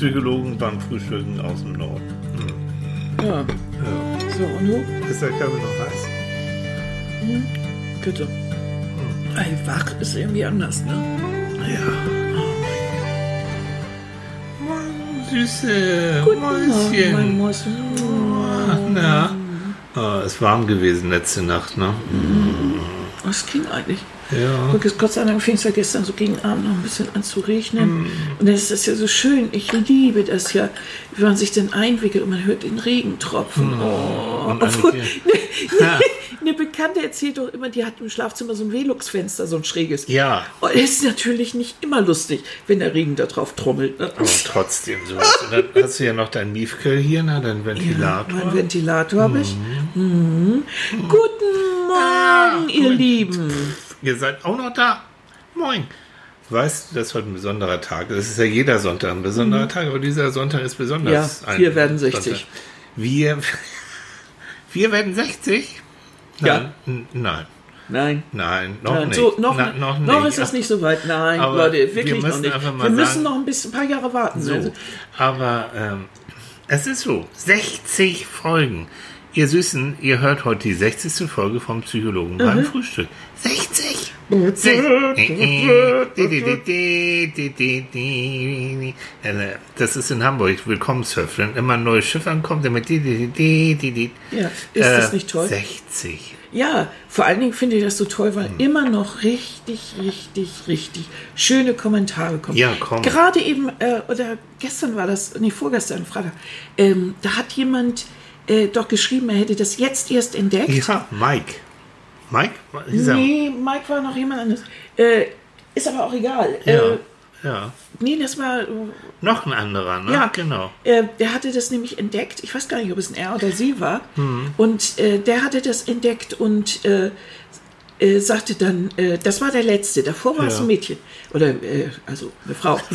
Psychologen beim Frühstücken aus dem Norden. Hm. Ja. Ja. So, und du? Ist der Körper noch heiß? Bitte. Hm. Ey, wach ist irgendwie anders, ne? Ja. Moin, Süße. Guten Morgen, Mäuschen. mein Mäuschen. Na? Oh, ist warm gewesen letzte Nacht, ne? Was ging eigentlich? Ja. Guck, Gott sei Dank fing es ja gestern so gegen Abend noch ein bisschen an zu regnen. Mm. Und dann ist das ja so schön. Ich liebe das ja, wie man sich dann einwickelt und man hört den Regentropfen. Oh. Mm. Und Obwohl, Annike- eine, eine Bekannte erzählt doch immer, die hat im Schlafzimmer so ein Velux-Fenster, so ein schräges. Ja. Und es ist natürlich nicht immer lustig, wenn der Regen da drauf trommelt. Ne? Aber trotzdem. Und dann hast du ja noch dein Miefkel hier, ne? Dein Ventilator. Mein Ventilator habe ich. Mhm. Guten Morgen, ihr Moment. Lieben. Ihr seid auch noch da. Moin. Weißt du, das ist heute ein besonderer Tag. Das ist ja jeder Sonntag ein besonderer Tag, aber dieser Sonntag ist besonders. Mhm. Ja, wir werden 60. Sonntag. Wir, wir werden 60? Ja. Nein, n- nein, Nein. nein, noch Nein, nicht. so, noch, Na, noch nicht. noch ist es nicht so weit. Nein, Aber Leute, wir wirklich noch müssen nicht. Wir müssen sagen- noch ein, bisschen, ein paar Jahre warten. So, Also, aber ähm, es ist so, 60 Folgen. Ihr Süßen, ihr hört heute die 60. Folge vom Psychologen Mhm. beim Frühstück. 60! Äh, Das ist in Hamburg, Willkommenssurf. Wenn immer ein neues Schiff ankommt, dann mit Ja, ist das nicht toll? 60. Ja, vor allen Dingen finde ich das so toll, weil Hm. immer noch richtig, richtig, richtig schöne Kommentare kommen. Ja, komm. Gerade eben, äh, oder gestern war das, nee, vorgestern, Freitag, ähm, da hat jemand äh, doch geschrieben, er hätte das jetzt erst entdeckt. Ja, Mike. Mike? Nee, Mike war noch jemand anderes. Äh, ist aber auch egal. Ja, Äh, ja. nee, das war Noch ein anderer, ne? Ja, genau. Äh, der hatte das nämlich entdeckt. Ich weiß gar nicht, ob es ein er oder sie war. Hm. Und äh, der hatte das entdeckt und äh, äh, sagte dann, äh, das war der letzte. Davor war es Ja. ein Mädchen. Oder, äh, also eine Frau.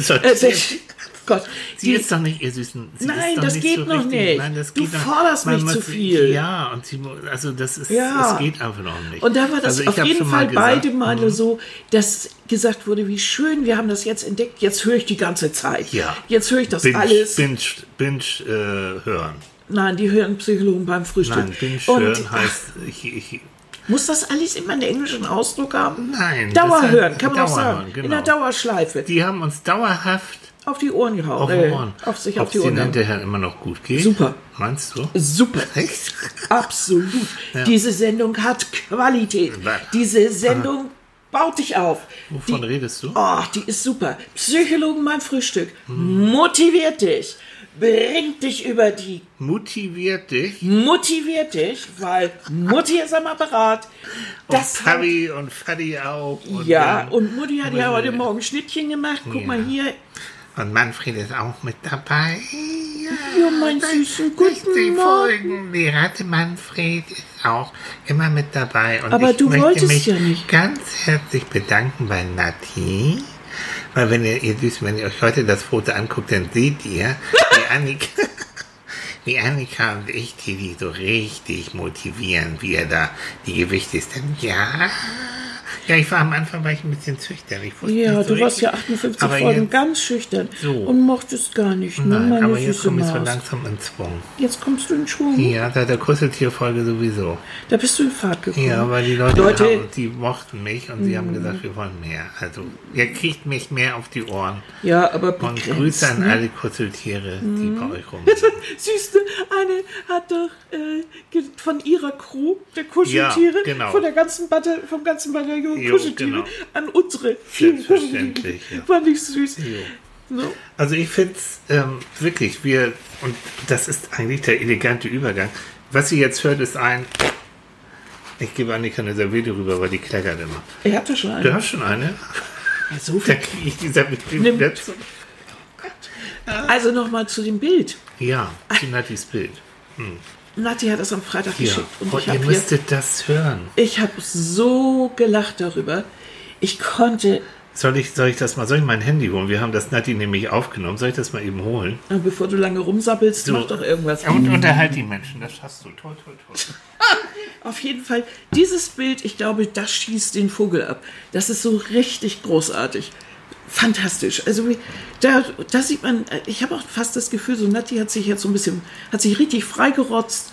Gott. Sie die- ist doch nicht, ihr Süßen. Nein, das nicht geht so nicht. Nein, das Du geht noch- forderst man mich muss- zu viel. Ja, und sie, also das ist, Ja. es geht einfach noch nicht. Und da war das also auf jeden Fall gesagt, beide Male mhm. so, dass gesagt wurde, wie schön, wir haben das jetzt entdeckt, jetzt höre ich die ganze Zeit. Ja. Jetzt höre ich das Binge, alles. Binge, Binge äh, hören. Nein, die hören Psychologen beim Frühstück. Nein, Binge Und, hören heißt, ich, ich, Muss das alles immer einen englischen Ausdruck haben? Nein, Dauerhören, kann man auch Dauerhören, sagen. genau. In der Dauerschleife. die haben uns dauerhaft auf die Ohren gehauen. auf äh, Ohren. Auf sich Ob auf die Ohren. gehauen. hinterher immer noch gut geht? Super. Meinst du? Super. Echt? Absolut. Diese Sendung hat Qualität. Diese Sendung baut dich auf. Wovon die, redest du? Oh, die ist super. Psychologen beim Frühstück. Motiviert dich. Bringt dich über die Motiviert dich. motiviert dich, weil Mutti ist am Apparat. Das und Fabi und Fadi auch. Und, ja, und Mutti hat ja heute Morgen Schnittchen gemacht. Guck Ja. mal hier. Und Manfred ist auch mit dabei. Ja, mein süßen, guten 60 Morgen. Folgen. Die Ratte Manfred ist auch immer mit dabei. Und Aber ich du möchte wolltest mich ja nicht. ganz herzlich bedanken bei Nati. Weil wenn ihr, ihr süß, wenn ihr euch heute das Foto anguckt, dann seht ihr, wie Annika, wie Annika und ich, die, die so richtig motivieren, wie er da die Gewichte ist. Dann, ja, ja, ich war am Anfang war ich ein bisschen wusste Ja, so du warst ja richtig. 58 Aber Folgen jetzt- ganz schüchtern So. und mochtest gar nicht. Ne, Nein, aber jetzt süße komme ich so langsam in Schwung. Jetzt kommst du in Schwung. Ja, seit der Kuscheltierfolge sowieso. Da bist du in Fahrt gekommen. Ja, weil die Leute, Leute- haben, die mochten mich und sie haben gesagt, wir wollen mehr. Also, ihr kriegt mich mehr auf die Ohren. Ja, aber Und begrenzt, Grüße an ne? alle Kuscheltiere, die bei euch rum Siehst du, eine hat doch äh, von ihrer Crew, der Kuscheltiere, Ja, genau. von der ganzen Batter vom ganzen Bataillon Jo, Kuscheltiere genau. an unsere. Selbstverständlich, ja. Fand ich süß. So. Also ich finde es ähm, wirklich, wir, und das ist eigentlich der elegante Übergang. Was ihr jetzt hört, ist ein, ich gebe Annika eine Serviette rüber, weil die kleckert immer. Er hatte schon Du eine. hast schon eine? Ja, so Da viel. kriege ich die Serviette Nimm. Also nochmal zu dem Bild. Ja, zu Nattis Bild. Nati hat das am Freitag Hier. geschickt. Und Und ich ihr habe hier müsstet das hören. Ich habe so gelacht darüber. Ich konnte, Soll ich, soll ich das mal, soll ich mein Handy holen? Wir haben das Natti nämlich aufgenommen. Soll ich das mal eben holen? äh, bevor du lange rumsappelst, So. mach doch irgendwas. Und unterhalt die Menschen, das schaffst du. Toll, toll, toll. Auf jeden Fall, dieses Bild, ich glaube, das schießt den Vogel ab. Das ist so richtig großartig. Fantastisch. Also da, da sieht man, ich habe auch fast das Gefühl, so Nati hat sich jetzt so ein bisschen, hat sich richtig freigerotzt.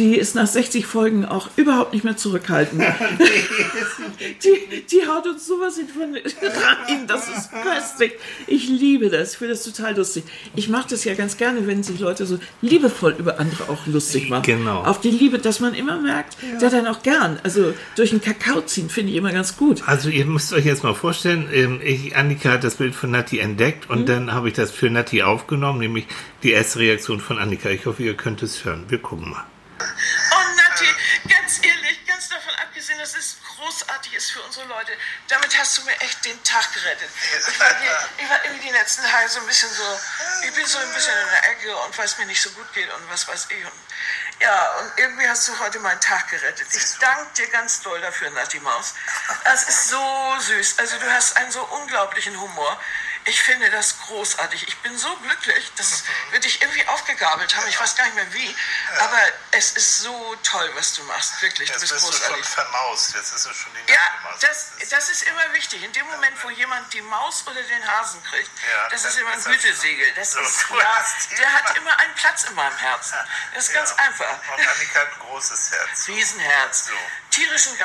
Die ist nach 60 Folgen auch überhaupt nicht mehr zurückhaltend. die, die haut uns sowas in von rein, das ist köstlich. Ich liebe das, ich finde das total lustig. Ich mache das ja ganz gerne, wenn sich Leute so liebevoll über andere auch lustig machen. Genau. Auf die Liebe, dass man immer merkt, der dann auch gern, also durch den Kakao ziehen, finde ich immer ganz gut. Also ihr müsst euch jetzt mal vorstellen, ähm, ich, Annika hat das Bild von Nati entdeckt Mhm. und dann habe ich das für Nati aufgenommen, nämlich die erste Reaktion von Annika. Ich hoffe, ihr könnt es hören. Wir gucken mal. Oh, Nati, ganz ehrlich, ganz davon abgesehen, dass es großartig ist für unsere Leute. Damit hast du mir echt den Tag gerettet. Ich war, hier, ich war irgendwie die letzten Tage so ein bisschen so, ich bin so ein bisschen in der Ecke und weil es mir nicht so gut geht und was weiß ich. Und, ja, und irgendwie hast du heute meinen Tag gerettet. Ich danke dir ganz doll dafür, Nati Maus. Das ist so süß. Also du hast einen so unglaublichen Humor. Ich finde das großartig. Ich bin so glücklich, dass wir dich irgendwie aufgegabelt haben. Ich weiß gar nicht mehr wie. Aber es ist so toll, was du machst. Wirklich, du bist großartig. vermaust. Jetzt ist es schon die Ja, das, das ist immer wichtig. In dem Moment, wo jemand die Maus oder den Hasen kriegt, Ja, das ist immer ein Gütesiegel. Das so. ist Du klar. Der hat immer einen Platz in meinem Herzen. Das ist ganz einfach. Annika hat ein großes Herz. Riesenherz. So. Tierischen,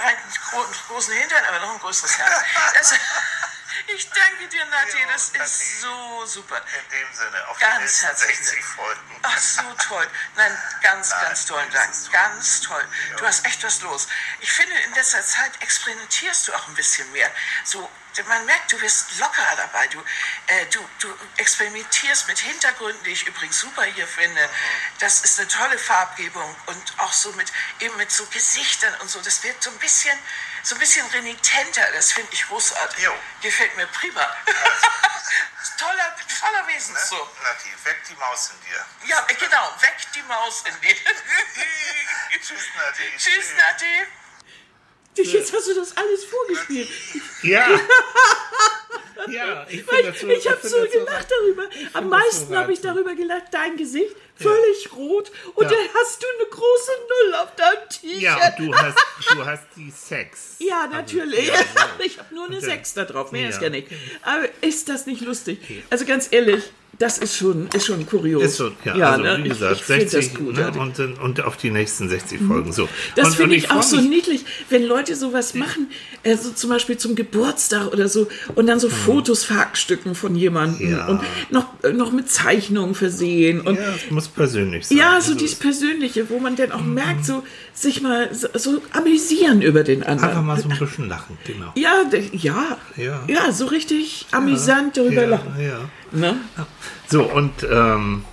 großen Hintern, aber noch ein größeres Herz. Das, ich danke dir, Nati. Das Nati. ist so super. In dem Sinne, auf Ganz herzlichen Dank. Folgen. Ach, so toll. Nein, ganz, Nein, ganz tollen Dank. so. Ganz toll. Du hast echt was los. Ich finde, in letzter Zeit experimentierst du auch ein bisschen mehr. So, man merkt, du bist lockerer dabei. Du, äh, du, du experimentierst mit Hintergründen, die ich übrigens super hier finde. Mhm. Das ist eine tolle Farbgebung und auch so mit, eben mit so Gesichtern und so. Das wird so ein bisschen, so ein bisschen renitenter. Das finde ich großartig. Jo. Gefällt mir prima. toller, toller Wesenszug. Nati, weg die Maus in dir. Ja, äh, genau. Weg die Maus in dir. Tschüss, Nati. Tschüss, Nati. Jetzt hast du das alles vorgespielt. Ja. ja, ich Weil ich ich habe so gelacht darüber. Am meisten so habe ich darüber gelacht, dein Gesicht völlig rot und Ja. dann hast du eine große Null auf deinem T-Shirt. Ja, und du hast, du hast die Sex. Ja, natürlich. Also, ja, so. Ich habe nur eine 6 da drauf, mehr ist Ja. gar nicht. Aber ist das nicht lustig? Also ganz ehrlich, das ist schon, ist schon kurios. Ist so, ja, also ne? wie gesagt, ich, ich finde 60 das gut. ne, ja. und, und auf die nächsten 60 Folgen. So. Das finde und ich auch so niedlich, wenn Leute sowas machen, äh, so zum Beispiel zum Geburtstag oder so, und dann so Fotos verhackstücken von jemandem Mhm. Ja. und noch, noch mit Zeichnungen versehen. Und Ja, es muss persönlich sein. Ja, so Also, dieses Persönliche, wo man dann auch merkt, so sich mal so, so amüsieren über den anderen. Einfach mal so ein bisschen lachen, genau. Ja, ja, Ja. ja, so richtig amüsant darüber ja, lachen. Ja. Ne? So, und ähm,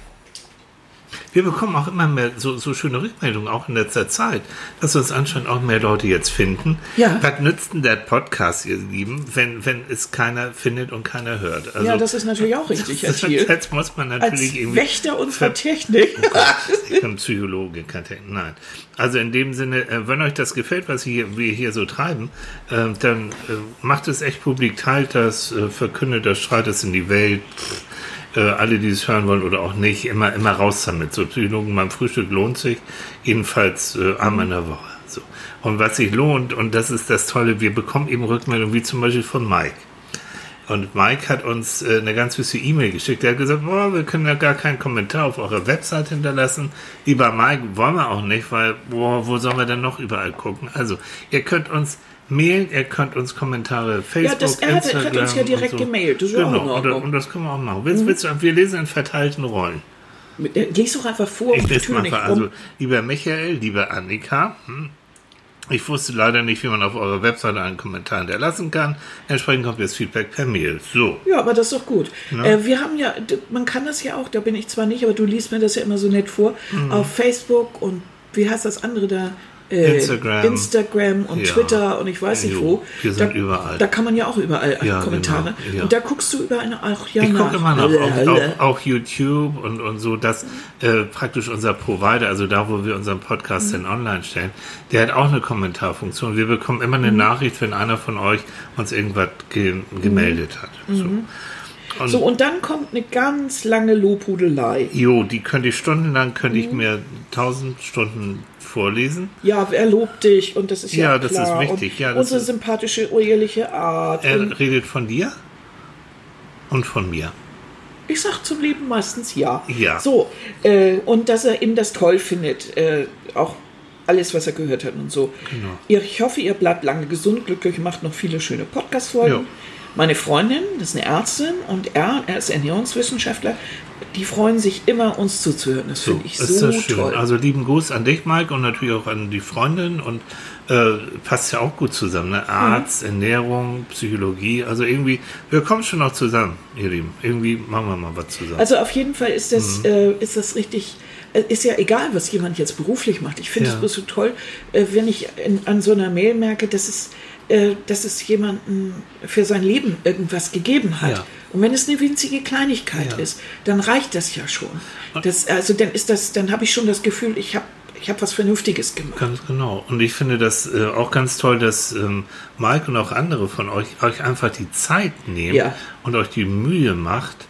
wir bekommen auch immer mehr so, so schöne Rückmeldungen, auch in letzter Zeit, dass uns anscheinend auch mehr Leute jetzt finden. Ja. Was nützt denn der Podcast, ihr Lieben, wenn, wenn es keiner findet und keiner hört? Also, ja, das ist natürlich auch richtig, das, Thiel. jetzt muss man Als natürlich irgendwie. Wächter unserer Technik. Ich bin Psychologe, kein Technik. Nein. Also in dem Sinne, äh, wenn euch das gefällt, was hier, wir hier so treiben, äh, dann äh, macht es echt publik, teilt das, verkündet das, strahlt es in die Welt. Äh, alle, die es hören wollen oder auch nicht, immer, immer raus damit. So Psychologen beim Frühstück lohnt sich. Jedenfalls äh, einmal in der Woche. So. Und was sich lohnt, und das ist das Tolle, wir bekommen eben Rückmeldungen, wie zum Beispiel von Mike. Und Mike hat uns äh, eine ganz süße E-Mail geschickt. Er hat gesagt, boah, wir können ja gar keinen Kommentar auf eurer Website hinterlassen. Lieber Mike, wollen wir auch nicht, weil, boah, wo sollen wir denn noch überall gucken? Also, ihr könnt uns mailen, ihr könnt uns Kommentare, Facebook, das- er hat- Instagram. hat uns ja direkt so. gemailt. Das ist ja auch genau, und, und das können wir auch machen. Willst, willst du, wir lesen in verteilten Rollen. Äh, Lies doch einfach vor Ich und lese tür nicht rum. Also, lieber Michael, lieber Annika, hm, ich wusste leider nicht, wie man auf eurer Webseite einen Kommentar hinterlassen kann. Entsprechend kommt jetzt Feedback per Mail. So. Ja, aber das ist doch gut. Äh, wir haben ja, man kann das ja auch, da bin ich zwar nicht, aber du liest mir das ja immer so nett vor, Mhm. auf Facebook und wie heißt das andere da? Äh, Instagram. Instagram und Ja. Twitter und ich weiß nicht Jo, wo. wir sind da, überall. Da kann man ja auch überall Ja, Kommentare. genau, ja. Und da guckst du überall auch ja Ich nach. gucke immer noch auf, Blablabla. auf, auf YouTube und, und so, dass äh, praktisch unser Provider, also da, wo wir unseren Podcast Mhm. dann online stellen, der hat auch eine Kommentarfunktion. Wir bekommen immer Mhm. eine Nachricht, wenn einer von euch uns irgendwas ge gemeldet hat. So. Und. So, und dann kommt eine ganz lange Lobhudelei. jo, die könnte ich stundenlang, könnte Mhm. ich mir tausend Stunden vorlesen. Ja, wer lobt dich und das ist ja, Ja, das klar. ist wichtig. Und Ja, unsere ist- sympathische, ehrliche Art. Er redet von dir? Und von mir. Ich sag zum Leben meistens ja. Ja. So, äh, und dass er eben das toll findet, äh, auch alles, was er gehört hat und so. Genau. Ich hoffe, ihr bleibt lange gesund, glücklich, macht noch viele schöne Podcast-Folgen. Ja. Meine Freundin, das ist eine Ärztin und er, er ist Ernährungswissenschaftler, die freuen sich immer, uns zuzuhören. Das finde ich ist so das schön. toll. Also lieben Gruß an dich, Mike, und natürlich auch an die Freundin. Und äh, passt ja auch gut zusammen. Ne? Arzt, Ernährung, Psychologie. Also irgendwie, wir kommen schon noch zusammen, ihr Lieben. Irgendwie machen wir mal was zusammen. Also auf jeden Fall ist das, Mhm. äh, ist das richtig, äh, ist ja egal, was jemand jetzt beruflich macht. Ich finde es Ja. bloß so toll, äh, wenn ich in, an so einer Mail merke, dass es, äh, dass es jemanden für sein Leben irgendwas gegeben hat. Ja. Und wenn es eine winzige Kleinigkeit Ja. ist, dann reicht das ja schon. Das, also dann ist das, dann habe ich schon das Gefühl, ich habe ich hab was Vernünftiges gemacht. Ganz genau. Und ich finde das äh, auch ganz toll, dass ähm, Mike und auch andere von euch euch einfach die Zeit nehmen Ja. und euch die Mühe macht,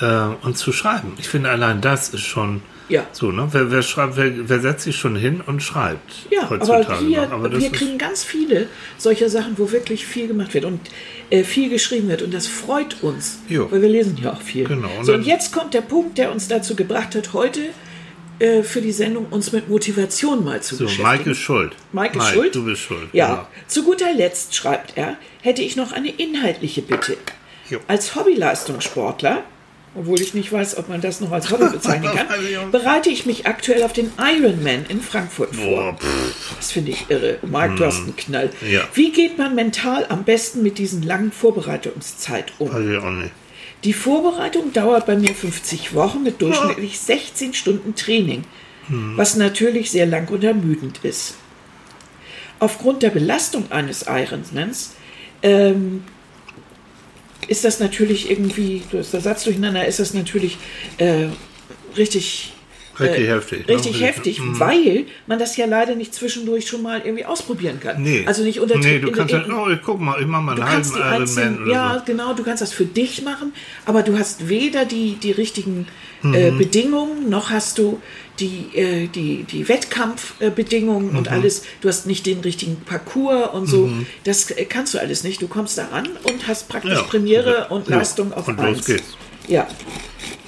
äh, und zu schreiben. Ich finde allein das ist schon Ja. so, ne? Wer, wer schreibt, wer, wer setzt sich schon hin und schreibt Ja, heutzutage aber hier. Aber wir kriegen ganz viele solcher Sachen, wo wirklich viel gemacht wird und äh, viel geschrieben wird. Und das freut uns, Jo. weil wir lesen ja auch viel. Genau, und So, und jetzt kommt der Punkt, der uns dazu gebracht hat, heute äh, für die Sendung uns mit Motivation mal zu so, beschäftigen. Mike ist schuld. Mike ist schuld? Du bist schuld. Ja, genau. zu guter Letzt, schreibt er, hätte ich noch eine inhaltliche Bitte. Jo. Als Hobbyleistungssportler, obwohl ich nicht weiß, ob man das noch als Hobby bezeichnen kann, bereite ich mich aktuell auf den Ironman in Frankfurt vor. Boah, Das finde ich irre. Marc, du hast einen Knall. Ja. Wie geht man mental am besten mit diesen langen Vorbereitungszeit um? ich auch nicht. Die Vorbereitung dauert bei mir 50 Wochen mit durchschnittlich 16 Stunden Training, was natürlich sehr lang und ermüdend ist. Aufgrund der Belastung eines Ironmans ähm, ist das natürlich irgendwie, du hast der Satz durcheinander, ist das natürlich äh, richtig Richtig äh, heftig, ne? Richtig heftig, weil man das ja leider nicht zwischendurch schon mal irgendwie ausprobieren kann. Nee. Also nicht unter Nee, du in- kannst in- halt, oh, ich guck mal, ich mach mal Du einen kannst halben die Ironman oder ja, so. genau, du kannst das für dich machen, aber du hast weder die, die richtigen äh, Mhm. Bedingungen, noch hast du die, äh, die, die Wettkampfbedingungen Mhm. und alles. Du hast nicht den richtigen Parcours und so. Das äh, kannst du alles nicht. Du kommst da ran und hast praktisch Ja. Premiere und Ja. Leistung auf Und los eins. geht's. Ja.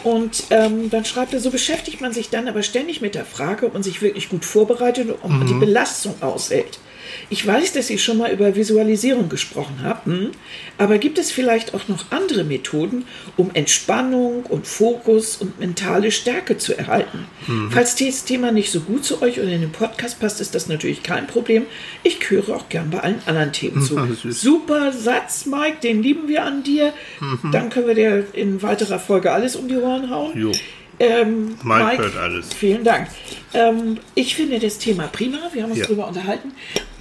Und ähm, dann schreibt er, so beschäftigt man sich dann aber ständig mit der Frage, ob man sich wirklich gut vorbereitet und ob man die Mhm. Belastung aushält. Ich weiß, dass ihr schon mal über Visualisierung gesprochen habt, hm? aber gibt es vielleicht auch noch andere Methoden, um Entspannung und Fokus und mentale Stärke zu erhalten? Mhm. Falls das Thema nicht so gut zu euch und in den Podcast passt, ist das natürlich kein Problem. Ich höre auch gern bei allen anderen Themen zu. Super Satz, Mike, den lieben wir an dir. Dann können wir dir in weiterer Folge alles um die Ohren hauen. Jo. Ähm, Mike hört alles. Vielen Dank. Ähm, ich finde das Thema prima. Wir haben uns Ja. darüber unterhalten.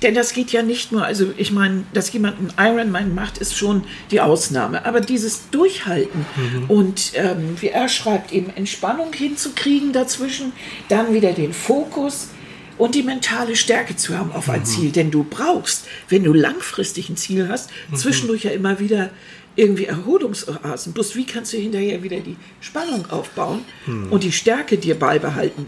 Denn das geht ja nicht nur, also ich meine, dass jemand einen Ironman macht, ist schon die Ausnahme. Aber dieses Durchhalten Mhm. und ähm, wie er schreibt, eben Entspannung hinzukriegen dazwischen, dann wieder den Fokus und die mentale Stärke zu haben auf ein Mhm. Ziel. Denn du brauchst, wenn du langfristig ein Ziel hast, Mhm. zwischendurch ja immer wieder irgendwie Erholungsoasen. Bloß wie kannst du hinterher wieder die Spannung aufbauen Mhm. und die Stärke dir beibehalten?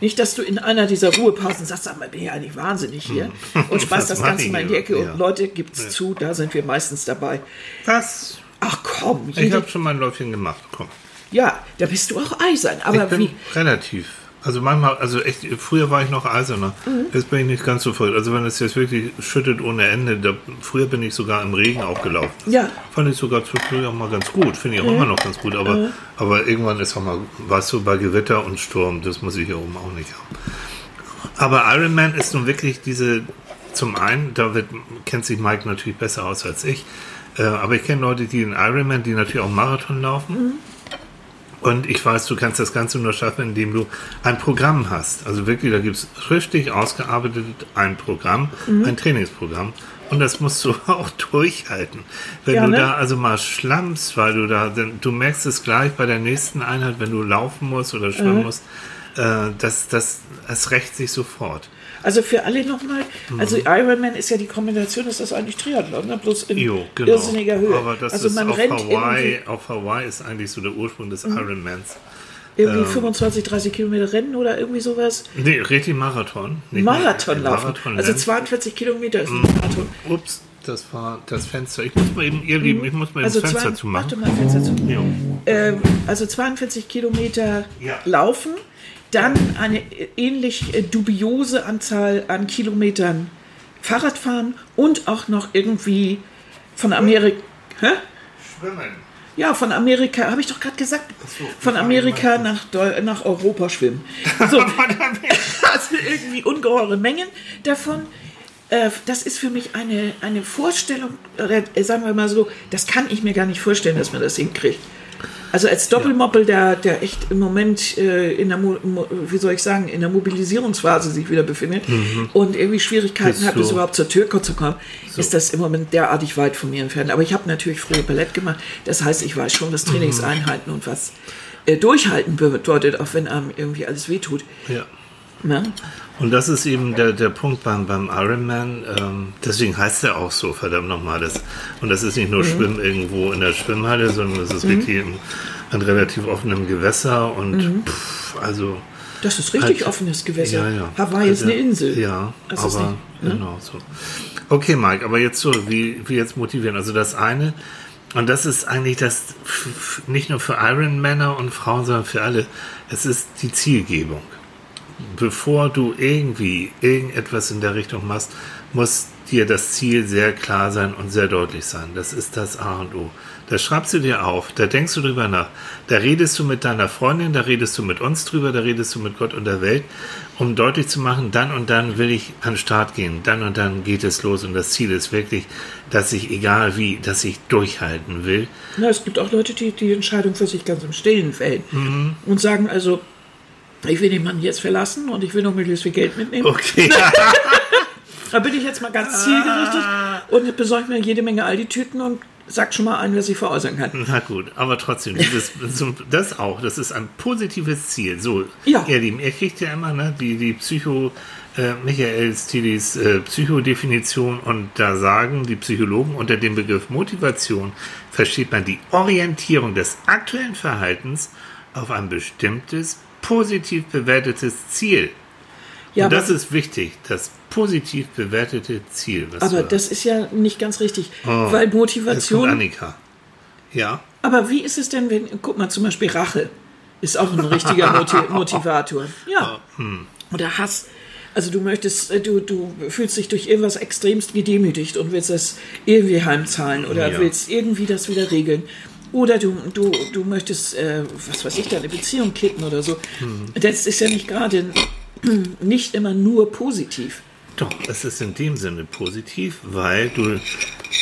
Nicht, dass du in einer dieser Ruhepausen sagst, sag mal, bin ich eigentlich wahnsinnig hier und schmeißt Was das Ganze mal in die? Ecke. Ja. Und Leute, gibt's zu, da sind wir meistens dabei. Was? Ach komm, Ich habe schon mal ein Läufchen gemacht. Komm. ja, da bist du auch eisern. Aber ich bin wie, relativ. Also manchmal, also echt, früher war ich noch eiserner. Mhm. Jetzt bin ich nicht ganz so voll. Also wenn es jetzt wirklich schüttet ohne Ende, da, früher bin ich sogar im Regen auch gelaufen. Ja. Fand ich sogar zwischendurch auch mal ganz gut. Finde ich auch immer noch ganz gut. Aber, aber irgendwann ist auch mal, weißt du, bei Gewitter und Sturm, das muss ich hier oben auch nicht haben. Aber Ironman ist nun wirklich diese, zum einen, da wird, kennt sich Mike natürlich besser aus als ich, äh, aber ich kenne Leute, die in Ironman, die natürlich auch Marathon laufen. Und ich weiß, du kannst das Ganze nur schaffen, indem du ein Programm hast. Also wirklich, da gibt es richtig ausgearbeitet ein Programm, Mhm. ein Trainingsprogramm. Und das musst du auch durchhalten. Wenn Ja, du ne? da also mal schlammst, weil du da, du merkst es gleich bei der nächsten Einheit, wenn du laufen musst oder Mhm. schwimmen musst, äh, das, das, es rächt sich sofort. Also für alle nochmal, also Mhm. Ironman ist ja die Kombination, ist das eigentlich Triathlon, ne? bloß in Jo, genau. irrsinniger Höhe. Aber das also ist man auf rennt Hawaii, auf Hawaii ist eigentlich so der Ursprung des Ironmans. irgendwie 25, 30 Kilometer rennen oder irgendwie sowas. Nee, richtig Marathon. Nicht Marathon laufen. Marathon also Lenz. 42 Kilometer ist ein Mhm. Marathon. Ups. das war das Fenster. Ich muss mal eben, ihr Lieben, ich muss mal eben Also, das Fenster zumachen. warte mal, Fenster zu. Jo. Ähm, also 42 Kilometer Ja. laufen, dann eine ähnlich äh, dubiose Anzahl an Kilometern Fahrrad fahren und auch noch irgendwie von Amerika. Hä? Schwimmen. Ja, von Amerika, habe ich doch gerade gesagt. so, von Amerika nach, Deu nach Europa schwimmen. So, also irgendwie ungeheure Mengen davon. Äh, Das ist für mich eine, eine Vorstellung, äh, sagen wir mal so, das kann ich mir gar nicht vorstellen, dass man das hinkriegt. Also als Doppelmoppel, der, der echt im Moment äh, in der, Mo wie soll ich sagen, in der Mobilisierungsphase sich wieder befindet und irgendwie Schwierigkeiten hat, bis so. überhaupt zur Tür zu kommen, ist das im Moment derartig weit von mir entfernt. Aber ich habe natürlich früher Ballett gemacht. Das heißt, ich weiß schon, was Trainingseinheiten und was äh, Durchhalten bedeutet, auch wenn einem irgendwie alles wehtut. Ja. Ne? Und das ist eben der, der Punkt beim, beim Ironman. Ähm, deswegen heißt er auch so, verdammt nochmal. Das, und das ist Mhm. nicht nur Schwimmen irgendwo in der Schwimmhalle, sondern es ist wirklich im, an relativ offenem Gewässer. Und Mhm. pff, also. Das ist richtig Halt- offenes Gewässer. Ja, ja. Hawaii ist Also, eine Insel. Ja, Das ist aber nicht- ne? genau so. Okay, Mike, aber jetzt so, wie, wie jetzt motivieren? Also das eine, und das ist eigentlich das nicht nur für Ironmänner und Frauen, sondern für alle, es ist die Zielgebung. Bevor du irgendwie irgendetwas in der Richtung machst, muss dir das Ziel sehr klar sein und sehr deutlich sein. Das ist das A und O. Da schreibst du dir auf, da denkst du drüber nach, da redest du mit deiner Freundin, da redest du mit uns drüber, da redest du mit Gott und der Welt, um deutlich zu machen, dann und dann will ich an den Start gehen, dann und dann geht es los und das Ziel ist wirklich, dass ich, egal wie, dass ich durchhalten will. Na, es gibt auch Leute, die die Entscheidung für sich ganz im Stillen fällen Mhm. und sagen also, ich will den Mann jetzt verlassen und ich will noch möglichst viel Geld mitnehmen. Okay, Da bin ich jetzt mal ganz zielgerichtet und besorge mir jede Menge Aldi-Tüten und sag schon mal ein, was ich veräußern kann. na gut, aber trotzdem, dieses, das auch, das ist ein positives Ziel. So, Ja. ihr Lieben, ihr kriegt ja immer ne, die, die Psycho, äh, Michael Stilis äh, Psychodefinition und da sagen die Psychologen unter dem Begriff Motivation versteht man die Orientierung des aktuellen Verhaltens auf ein bestimmtes, positiv bewertetes Ziel. Ja, und das ist wichtig, das positiv bewertete Ziel. Was aber das ist ja nicht ganz richtig, Oh, weil Motivation. Annika. Ja. Aber wie ist es denn, wenn, guck mal, zum Beispiel Rache ist auch ein richtiger Moti Motivator. Ja. hm. Oder Hass. Also du möchtest, äh, du, du fühlst dich durch irgendwas extremst gedemütigt und willst das irgendwie heimzahlen oder Ja. willst irgendwie das wieder regeln. Oder du, du, du möchtest, äh, was weiß ich, deine Beziehung kitten oder so. Hm. Das ist ja nicht gerade nicht immer nur positiv. Doch, es ist in dem Sinne positiv, weil du,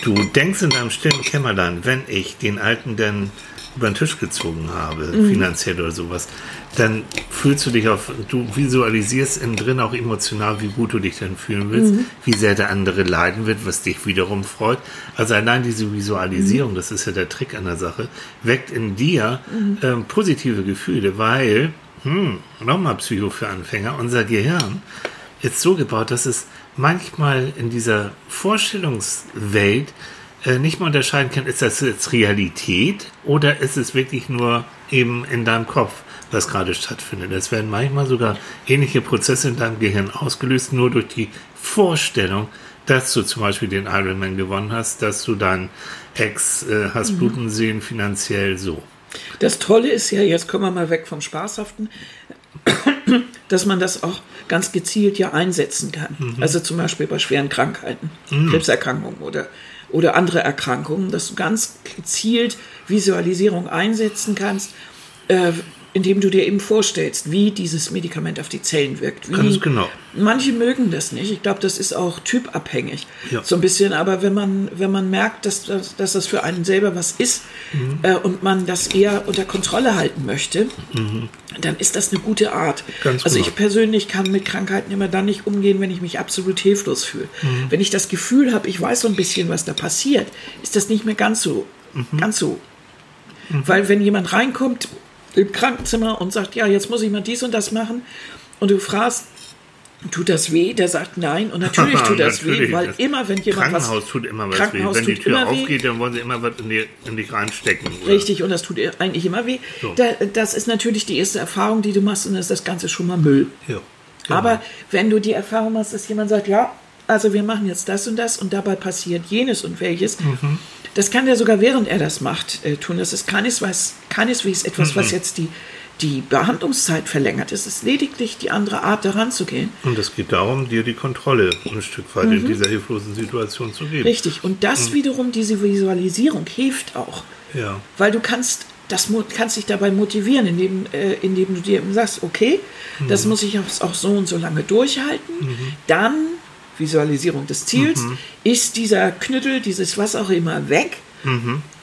du denkst in deinem stillen Kämmerlein, wenn ich den Alten denn über den Tisch gezogen habe, finanziell oder sowas, dann fühlst du dich auf, du visualisierst innen drin auch emotional, wie gut du dich dann fühlen willst, wie sehr der andere leiden wird, was dich wiederum freut. Also allein diese Visualisierung, das ist ja der Trick an der Sache, weckt in dir ähm, positive Gefühle, weil, hm, nochmal Psycho für Anfänger, unser Gehirn ist so gebaut, dass es manchmal in dieser Vorstellungswelt nicht mal unterscheiden kann, ist das jetzt Realität oder ist es wirklich nur eben in deinem Kopf, was gerade stattfindet. Es werden manchmal sogar ähnliche Prozesse in deinem Gehirn ausgelöst, nur durch die Vorstellung, dass du zum Beispiel den Ironman gewonnen hast, dass du deinen Ex äh, hast bluten sehen, finanziell so. Das Tolle ist ja, jetzt kommen wir mal weg vom Spaßhaften, dass man das auch ganz gezielt ja einsetzen kann. Also zum Beispiel bei schweren Krankheiten, Krebserkrankungen oder, oder andere Erkrankungen, dass du ganz gezielt Visualisierung einsetzen kannst, äh, indem du dir eben vorstellst, wie dieses Medikament auf die Zellen wirkt. Wie, Ganz genau. Manche mögen das nicht. Ich glaube, das ist auch typabhängig. Ja. So ein bisschen. Aber wenn man, wenn man merkt, dass, dass, dass das für einen selber was ist Mhm. äh, und man das eher unter Kontrolle halten möchte, dann ist das eine gute Art. Mhm. Ganz also genau. ich persönlich kann mit Krankheiten immer dann nicht umgehen, wenn ich mich absolut hilflos fühle. Mhm. Wenn ich das Gefühl habe, ich weiß so ein bisschen, was da passiert, ist das nicht mehr ganz so, Mhm. ganz so. Weil wenn jemand reinkommt im Krankenzimmer und sagt, ja, jetzt muss ich mal dies und das machen und du fragst, tut das weh? Der sagt nein und natürlich tut das weh, Natürlich. weil Das immer, wenn jemand was... Krankenhaus tut immer was weh. Krankenhaus Wenn die Tür immer weh. aufgeht, dann wollen sie immer was in, die, in dich reinstecken. oder? Richtig, und das tut ihr eigentlich immer weh. So. Da, das ist natürlich die erste Erfahrung, die du machst, und dann ist das Ganze schon mal Müll. Ja. Aber wenn du die Erfahrung machst, dass jemand sagt, ja, also wir machen jetzt das und das und dabei passiert jenes und welches. Das kann er sogar während er das macht äh, tun. Das ist keineswegs, keineswegs etwas, was jetzt die, die Behandlungszeit verlängert. Es ist lediglich die andere Art, daran zu gehen. Und es geht darum, dir die Kontrolle ein Stück weit in dieser hilflosen Situation zu geben. Richtig. Und das wiederum, diese Visualisierung hilft auch. Ja. Weil du kannst, das kannst dich dabei motivieren, indem, äh, indem du dir eben sagst, okay, das muss ich auch, auch so und so lange durchhalten. Dann, Visualisierung des Ziels, ist dieser Knüttel, dieses was auch immer weg.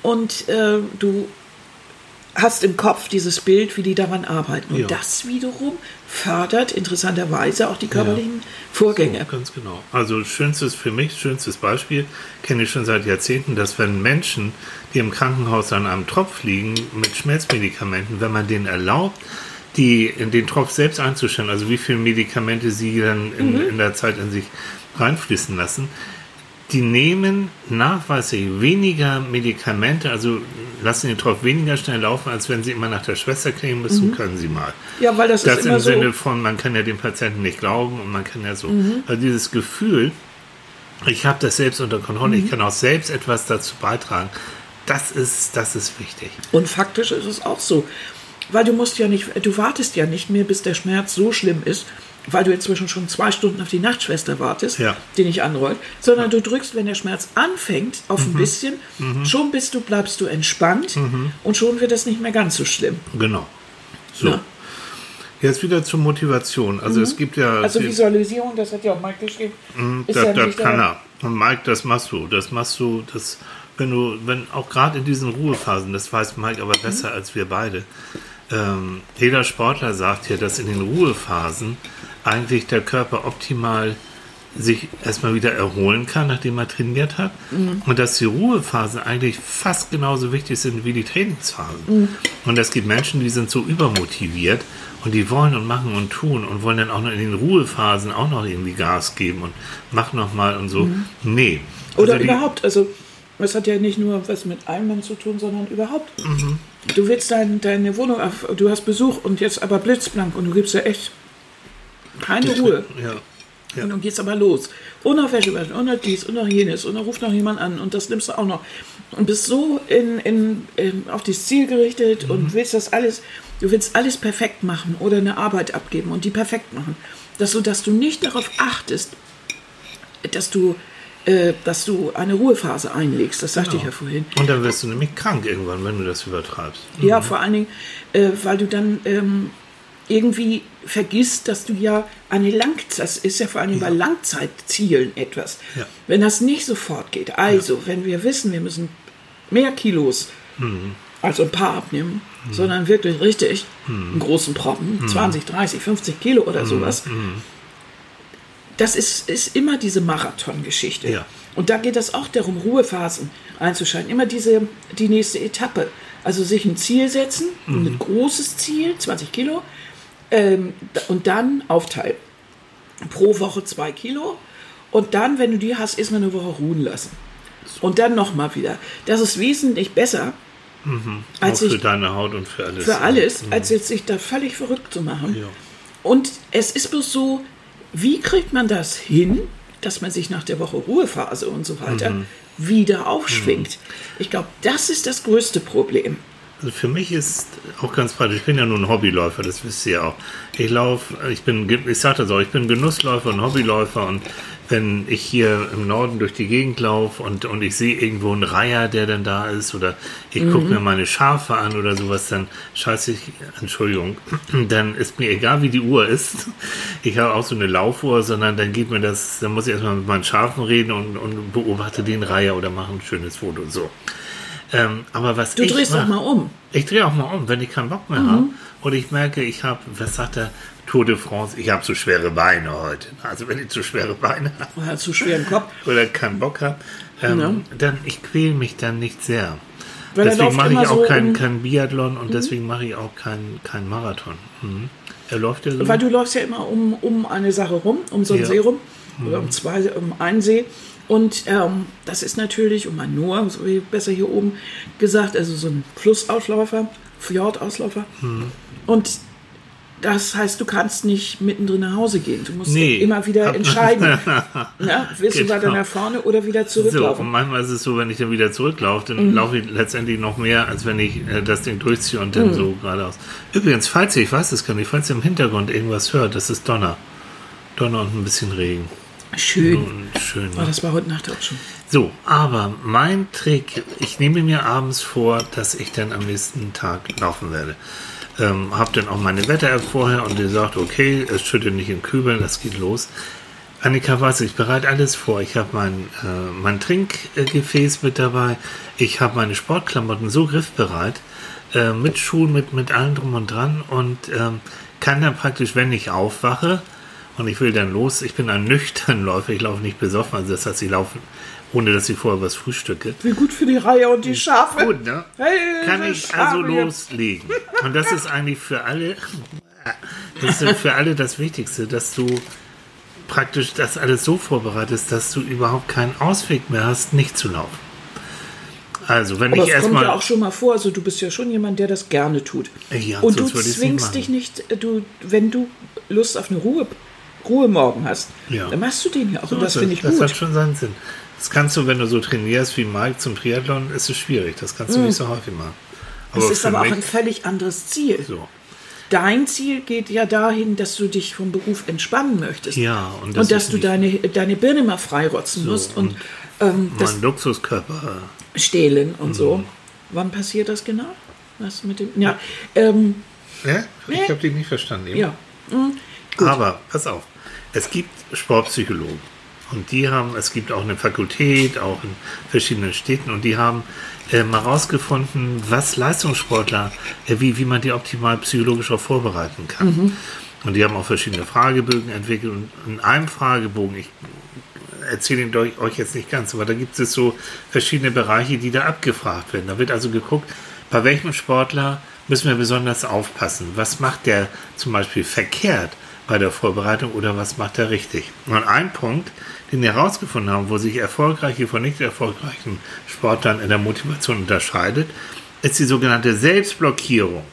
Und äh, du hast im Kopf dieses Bild, wie die daran arbeiten. Und Ja. das wiederum fördert interessanterweise auch die körperlichen Vorgänge. Ganz genau. Also schönstes für mich, schönstes Beispiel, kenne ich schon seit Jahrzehnten, dass wenn Menschen, die im Krankenhaus an einem Tropf liegen mit Schmerzmedikamenten, wenn man denen erlaubt, die in den Tropf selbst einzustellen, also wie viele Medikamente sie dann in, in der Zeit in sich reinfließen lassen, die nehmen nachweislich weniger Medikamente, also lassen den Tropf weniger schnell laufen, als wenn sie immer nach der Schwester kriegen müssen, können sie mal. Ja, weil das, Das ist immer im so. Sinne von, man kann ja dem Patienten nicht glauben und man kann ja so. Mhm. Also dieses Gefühl, ich habe das selbst unter Kontrolle, Mhm. ich kann auch selbst etwas dazu beitragen, das ist, das ist wichtig. Und faktisch ist es auch so. Weil du musst ja nicht, du wartest ja nicht mehr, bis der Schmerz so schlimm ist, weil du inzwischen schon zwei Stunden auf die Nachtschwester wartest, Ja. die nicht anrollt, sondern du drückst, wenn der Schmerz anfängt, auf Mhm. ein bisschen, schon bist du, bleibst du entspannt und schon wird es nicht mehr ganz so schlimm. Genau. So. Ja. Jetzt wieder zur Motivation. Also es gibt ja. Also Visualisierung, das hat ja auch Mike geschrieben, ist das, ja das nicht kann er. Und Mike, das machst du. Das machst du, das, wenn du, wenn auch gerade in diesen Ruhephasen, das weiß Mike aber besser als wir beide. Ähm, jeder Sportler sagt ja, dass in den Ruhephasen eigentlich der Körper optimal sich erstmal wieder erholen kann, nachdem er trainiert hat. Und dass die Ruhephasen eigentlich fast genauso wichtig sind wie die Trainingsphasen. Und es gibt Menschen, die sind so übermotiviert und die wollen und machen und tun und wollen dann auch noch in den Ruhephasen auch noch irgendwie Gas geben und mach noch mal und so. Nee. Oder Also überhaupt, also es hat ja nicht nur was mit Einmann zu tun, sondern überhaupt. Mhm. Du willst dein, deine Wohnung auf, du hast Besuch und jetzt aber blitzblank und du gibst ja echt keine Ruhe. Ja. Ja. Und dann geht's aber los. Und noch Wäsche waschen, und noch dies, und noch jenes, und dann ruft noch jemand an und das nimmst du auch noch. Und bist so in, in, in, auf das Ziel gerichtet Mhm. und willst das alles, du willst alles perfekt machen oder eine Arbeit abgeben und die perfekt machen. Dass du, dass du nicht darauf achtest, dass du, äh, dass du eine Ruhephase einlegst. Das sagte ich ja vorhin. Und dann wirst du nämlich krank irgendwann, wenn du das übertreibst. Ja, vor allen Dingen, äh, weil du dann ähm, irgendwie vergisst, dass du ja eine Langzeit, das ist ja vor allen Dingen bei Langzeitzielen etwas. Ja. Wenn das nicht sofort geht, also wenn wir wissen, wir müssen mehr Kilos, also ein paar abnehmen, sondern wirklich richtig einen großen Brocken, 20, 30, 50 Kilo oder sowas, das ist, ist immer diese Marathon-Geschichte. Ja. Und da geht es auch darum, Ruhephasen einzuschalten. Immer diese, die nächste Etappe. Also sich ein Ziel setzen, ein großes Ziel, 20 Kilo, ähm, und dann aufteilen. Pro Woche zwei Kilo. Und dann, wenn du die hast, erstmal eine Woche ruhen lassen. Und dann nochmal wieder. Das ist wesentlich besser, als auch für sich deine Haut und für alles. für alles, als jetzt sich da völlig verrückt zu machen. Ja. Und es ist bloß so, wie kriegt man das hin, dass man sich nach der Woche Ruhephase und so weiter Mhm. wieder aufschwingt? Ich glaube, das ist das größte Problem. Also für mich ist auch ganz praktisch, ich bin ja nur ein Hobbyläufer, das wisst ihr ja auch. Ich laufe, ich bin, ich sag das auch, ich bin Genussläufer und Hobbyläufer und wenn ich hier im Norden durch die Gegend laufe und, und ich sehe irgendwo einen Reiher, der dann da ist oder ich gucke mir meine Schafe an oder sowas, dann scheiße ich, Entschuldigung, dann ist mir egal, wie die Uhr ist. Ich habe auch so eine Laufuhr, sondern dann geht mir das, dann muss ich erstmal mit meinen Schafen reden und, und beobachte den Reiher oder mache ein schönes Foto und so. Ähm, aber was Du ich drehst mach- doch mal um. ich drehe auch mal um, wenn ich keinen Bock mehr habe. Und ich merke, ich habe, was sagt er, Tour de France, ich habe zu schwere Beine heute. Also wenn ich zu schwere Beine habe Oder zu schweren Kopf. oder keinen Bock habe, ähm, Ja. dann ich quäle mich dann nicht sehr. Weil deswegen mache ich auch so keinen kein Biathlon und deswegen mache ich auch keinen kein Marathon. Mhm. Er läuft ja so. Weil du läufst ja immer um, um eine Sache rum, um so ein Ja. See rum, oder um zwei, um einen See. Und ähm, das ist natürlich, um ein Noah, so besser hier oben gesagt, also so ein Flussausläufer, Fjordausläufer. Und das heißt, du kannst nicht mittendrin nach Hause gehen. Du musst Nee. immer wieder entscheiden. ja, willst du weiter Genau. nach vorne oder wieder So, und zurücklaufen? manchmal ist es so, wenn ich dann wieder zurücklaufe, dann Mhm. laufe ich letztendlich noch mehr, als wenn ich äh, das Ding durchziehe und dann so geradeaus. Übrigens, falls ihr, ich weiß es gar nicht, falls ihr im Hintergrund irgendwas hört, das ist Donner. Donner und ein bisschen Regen. Schön. Und schön. Oh, Ne? das war heute Nacht auch schon. So, aber mein Trick, ich nehme mir abends vor, dass ich dann am nächsten Tag laufen werde. Ähm, hab dann auch meine Wetter-App vorher und die sagt, okay, es schüttet nicht in Kübeln, das geht los. Annika weiß, ich bereite alles vor. Ich habe mein, äh, mein Trinkgefäß mit dabei. Ich habe meine Sportklamotten so griffbereit, äh, mit Schuhen, mit, mit allem drum und dran und ähm, kann dann praktisch, wenn ich aufwache und ich will dann los, ich bin ein nüchtern Läufer, ich laufe nicht besoffen, also das heißt, ich laufe, ohne dass ich vorher was frühstücke. Wie gut für die Reihe und die Schafe. Gut, ne? Hey, Kann ich also Schafe hier. loslegen. Und das ist eigentlich für alle, das ist für alle das Wichtigste, dass du praktisch das alles so vorbereitest, dass du überhaupt keinen Ausweg mehr hast, nicht zu laufen. Also, wenn Aber ich es kommt erstmal. ja auch schon mal vor, also du bist ja schon jemand, der das gerne tut. Ja, und du nicht zwingst machen. dich nicht, äh, du, wenn du Lust auf eine Ruhe, Ruhe morgen hast, Ja. dann machst du den ja auch. Und das das, finde ich das gut. hat schon seinen Sinn. Das kannst du, wenn du so trainierst wie Mike zum Triathlon, ist es schwierig. Das kannst du nicht so häufig machen. Es Mhm. ist aber auch ein völlig anderes Ziel. so. Dein Ziel geht ja dahin, dass du dich vom Beruf entspannen möchtest. Ja, und und, das dass ist du deine, deine Birne mal freirotzen musst und, ähm, das Luxuskörper. stehlen und so. Mhm. Wann passiert das genau? Was mit dem? Ja, ähm, Ja? Ich habe dich nicht verstanden. eben. ja. Mhm. Aber pass auf, es gibt Sportpsychologen und die haben, es gibt auch eine Fakultät, auch in verschiedenen Städten und die haben äh, mal rausgefunden, was Leistungssportler, äh, wie, wie man die optimal psychologisch auch vorbereiten kann. Mhm. Und die haben auch verschiedene Fragebögen entwickelt und in einem Fragebogen, ich erzähle ihn euch, euch jetzt nicht ganz, aber da gibt es so verschiedene Bereiche, die da abgefragt werden. Da wird also geguckt, bei welchem Sportler müssen wir besonders aufpassen. Was macht der zum Beispiel verkehrt bei der Vorbereitung oder was macht er richtig? Und ein Punkt, den wir herausgefunden haben, wo sich erfolgreiche von nicht erfolgreichen Sportlern in der Motivation unterscheidet, ist die sogenannte Selbstblockierung.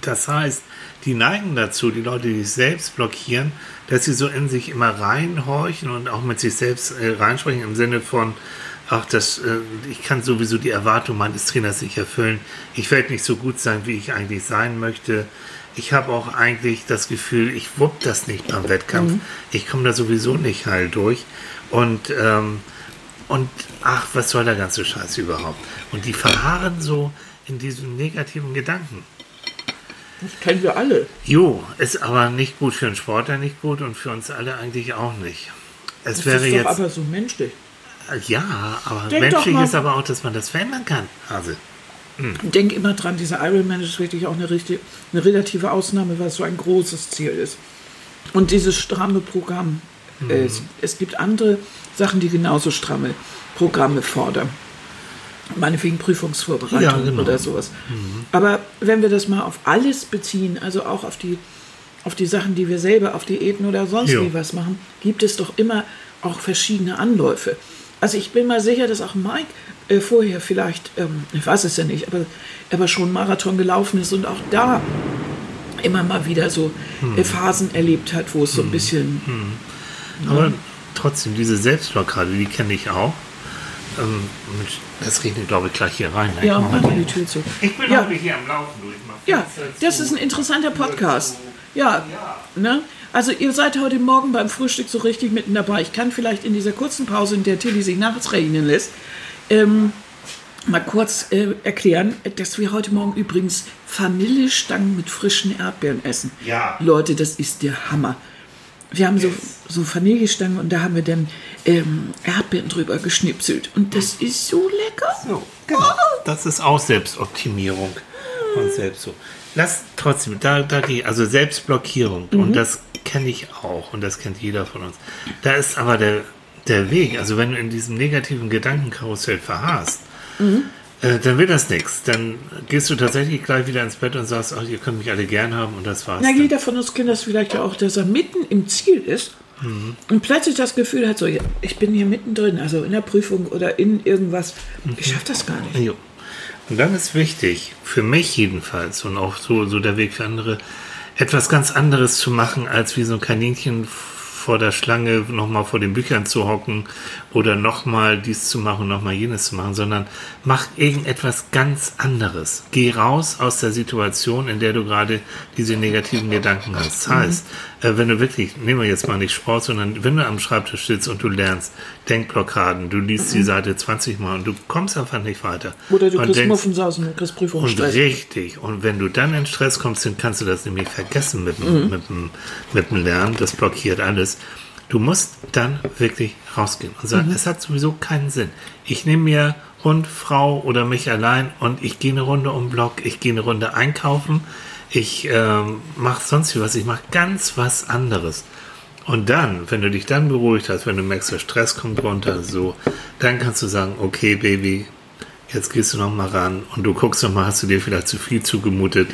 Das heißt, die neigen dazu, die Leute, die sich selbst blockieren, dass sie so in sich immer reinhorchen und auch mit sich selbst äh, reinsprechen im Sinne von, ach, das, äh, ich kann sowieso die Erwartung meines Trainers nicht erfüllen. Ich werde nicht so gut sein, wie ich eigentlich sein möchte. Ich habe auch eigentlich das Gefühl, ich wupp das nicht beim Wettkampf. Ich komme da sowieso nicht heil durch. Und, ähm, und ach, was soll der ganze Scheiß überhaupt? Und die verharren so in diesem negativen Gedanken. Das kennen wir alle. Jo, ist aber nicht gut für einen Sportler, nicht gut und für uns alle eigentlich auch nicht. Es Das wäre ist doch jetzt. aber so menschlich. ja, aber Denk menschlich ist aber auch, dass man das verändern kann. Also, Denk immer dran, dieser Ironman ist wirklich auch eine, richtig, eine relative Ausnahme, weil es so ein großes Ziel ist. Und dieses stramme Programm, Mhm. es, es gibt andere Sachen, die genauso stramme Programme fordern. Meinetwegen Prüfungsvorbereitung Ja, genau. oder sowas. Aber wenn wir das mal auf alles beziehen, also auch auf die, auf die Sachen, die wir selber auf Diäten oder sonst Jo. wie was machen, gibt es doch immer auch verschiedene Anläufe. Also ich bin mal sicher, dass auch Mike äh, vorher vielleicht, ähm, ich weiß es ja nicht, aber, aber schon Marathon gelaufen ist und auch da immer mal wieder so Hm. äh, Phasen erlebt hat, wo es so ein bisschen, aber trotzdem, diese Selbstblockade, die kenne ich auch. Ähm, das regnet, glaube ich, gleich hier rein. ne? ja, Mach mal die- Tür zu. Ich bin ja, heute hier am Laufen, du. Ja, Fenster das ist ein interessanter Podcast. Ja, ne? Also ihr seid heute Morgen beim Frühstück so richtig mitten dabei. Ich kann vielleicht in dieser kurzen Pause, in der Tilly sich nachts rechnen lässt, ähm, mal kurz äh, erklären, dass wir heute Morgen übrigens Vanillestangen mit frischen Erdbeeren essen. Ja. Leute, das ist der Hammer. Wir haben so, so Vanillestangen und da haben wir dann ähm, Erdbeeren drüber geschnipselt. Und das ist so lecker. So, genau. Das ist auch Selbstoptimierung und selbst so. Lass trotzdem, da, da die, also Selbstblockierung, Mhm. und das kenne ich auch und das kennt jeder von uns. Da ist aber der, der Weg, also wenn du in diesem negativen Gedankenkarussell verharrst, Mhm. äh, dann wird das nichts. Dann gehst du tatsächlich gleich wieder ins Bett und sagst, ach, ihr könnt mich alle gern haben und das war's. Na, dann. jeder von uns kennt das vielleicht ja auch, dass er mitten im Ziel ist und plötzlich das Gefühl hat, so, ich bin hier mittendrin, also in der Prüfung oder in irgendwas. Ich schaffe das gar nicht. Jo. Und dann ist wichtig, für mich jedenfalls und auch so, so der Weg für andere, etwas ganz anderes zu machen, als wie so ein Kaninchen vor der Schlange nochmal vor den Büchern zu hocken oder nochmal dies zu machen, nochmal jenes zu machen, sondern mach irgendetwas ganz anderes. Geh raus aus der Situation, in der du gerade diese negativen Gedanken hast. Das heißt, äh, wenn du wirklich, nehmen wir jetzt mal nicht Sport, sondern wenn du am Schreibtisch sitzt und du lernst Denkblockaden, du liest die Seite 20 Mal und du kommst einfach nicht weiter. Oder du und kriegst denkst- Muffensausen, du kriegst und Prüfungsstress. richtig. Und wenn du dann in Stress kommst, dann kannst du das nämlich vergessen mit, dem mit, dem mit dem Lernen. Das blockiert alles. Du musst dann wirklich rausgehen und sagen, es hat sowieso keinen Sinn. Ich nehme mir Hund, Frau oder mich allein und ich gehe eine Runde um den Block, ich gehe eine Runde einkaufen, ich ähm, mache sonst wie was, ich mache ganz was anderes. Und dann, wenn du dich dann beruhigt hast, wenn du merkst, der Stress kommt runter, so, dann kannst du sagen, okay, Baby, jetzt gehst du noch mal ran und du guckst noch mal, hast du dir vielleicht zu viel zugemutet,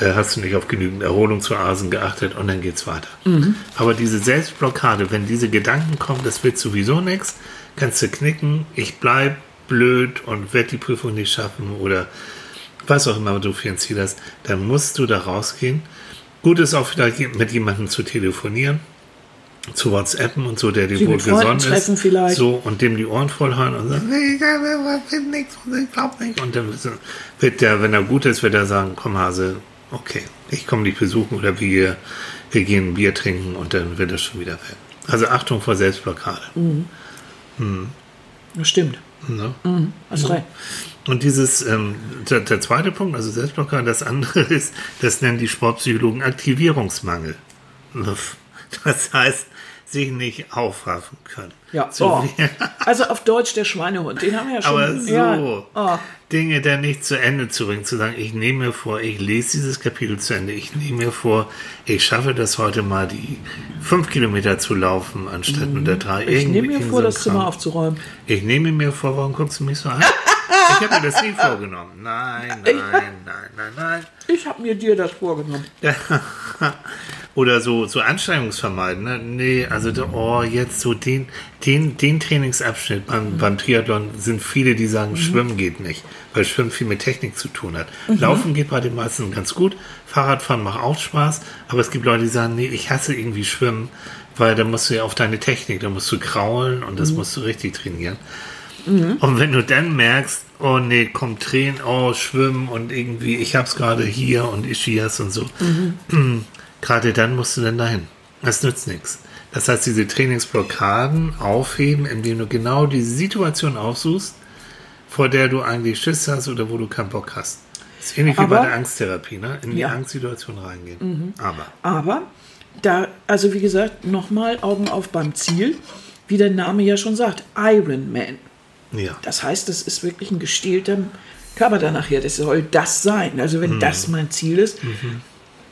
äh, hast du nicht auf genügend Erholung zu Asen geachtet und dann geht's weiter. Aber diese Selbstblockade, wenn diese Gedanken kommen, das wird sowieso nichts, kannst du knicken, ich bleib blöd und werde die Prüfung nicht schaffen oder was auch immer du für ein Ziel hast, dann musst du da rausgehen. Gut ist auch vielleicht mit jemandem zu telefonieren, zu WhatsAppen und so, der dir wohl gesonnen ist. vielleicht. So, und dem die Ohren voll hören und sagen, ich will nichts und ich glaub nicht. Und dann wird der, wenn er gut ist, wird er sagen, komm Hase, okay, ich komme dich besuchen oder wir, wir gehen ein Bier trinken und dann wird das schon wieder weg. Also Achtung vor Selbstblockade. Das stimmt. Ne? Hast recht. Und dieses, ähm, der, der zweite Punkt, also Selbstblockade, das andere ist, das nennen die Sportpsychologen Aktivierungsmangel. Das heißt, sich nicht aufraffen können. Ja, So oh. Also auf Deutsch der Schweinehund, den haben wir ja schon. Aber so, Ja. Oh. Dinge dann nicht zu Ende zu bringen, zu sagen, ich nehme mir vor, ich lese dieses Kapitel zu Ende, ich nehme mir vor, ich schaffe das heute mal, die fünf Kilometer zu laufen, anstatt nur der drei. Mhm. Ich nehme mir vor, so das Zimmer aufzuräumen. Ich nehme mir vor, warum guckst du mich so an? Ich habe mir das nie vorgenommen. Nein, nein, nein, nein, nein. Ich habe mir dir das vorgenommen. Oder so, so Anstrengungsvermeiden. Ne? Nee, also oh, jetzt so den, den, den Trainingsabschnitt beim, beim Triathlon sind viele, die sagen, Schwimmen geht nicht, weil Schwimmen viel mit Technik zu tun hat. Laufen geht bei den meisten ganz gut, Fahrradfahren macht auch Spaß, aber es gibt Leute, die sagen, nee, ich hasse irgendwie Schwimmen, weil da musst du ja auf deine Technik, da musst du kraulen und das musst du richtig trainieren. Und wenn du dann merkst, oh nee, kommt Tränen, oh, schwimmen und irgendwie, ich hab's gerade hier und Ischias und so. Gerade dann musst du dann dahin. Das nützt nichts. Das heißt, diese Trainingsblockaden aufheben, indem du genau diese Situation aufsuchst, vor der du eigentlich Schiss hast oder wo du keinen Bock hast. Das ist ähnlich wie Aber- bei der Angsttherapie, ne? In die Ja. Angstsituation reingehen. Aber. Aber da, also wie gesagt, nochmal Augen auf beim Ziel. Wie der Name ja schon sagt, Iron Man. Ja. Das heißt, das ist wirklich ein gestielter Körper da nachher. Das soll das sein. Also Mhm. wenn das mein Ziel ist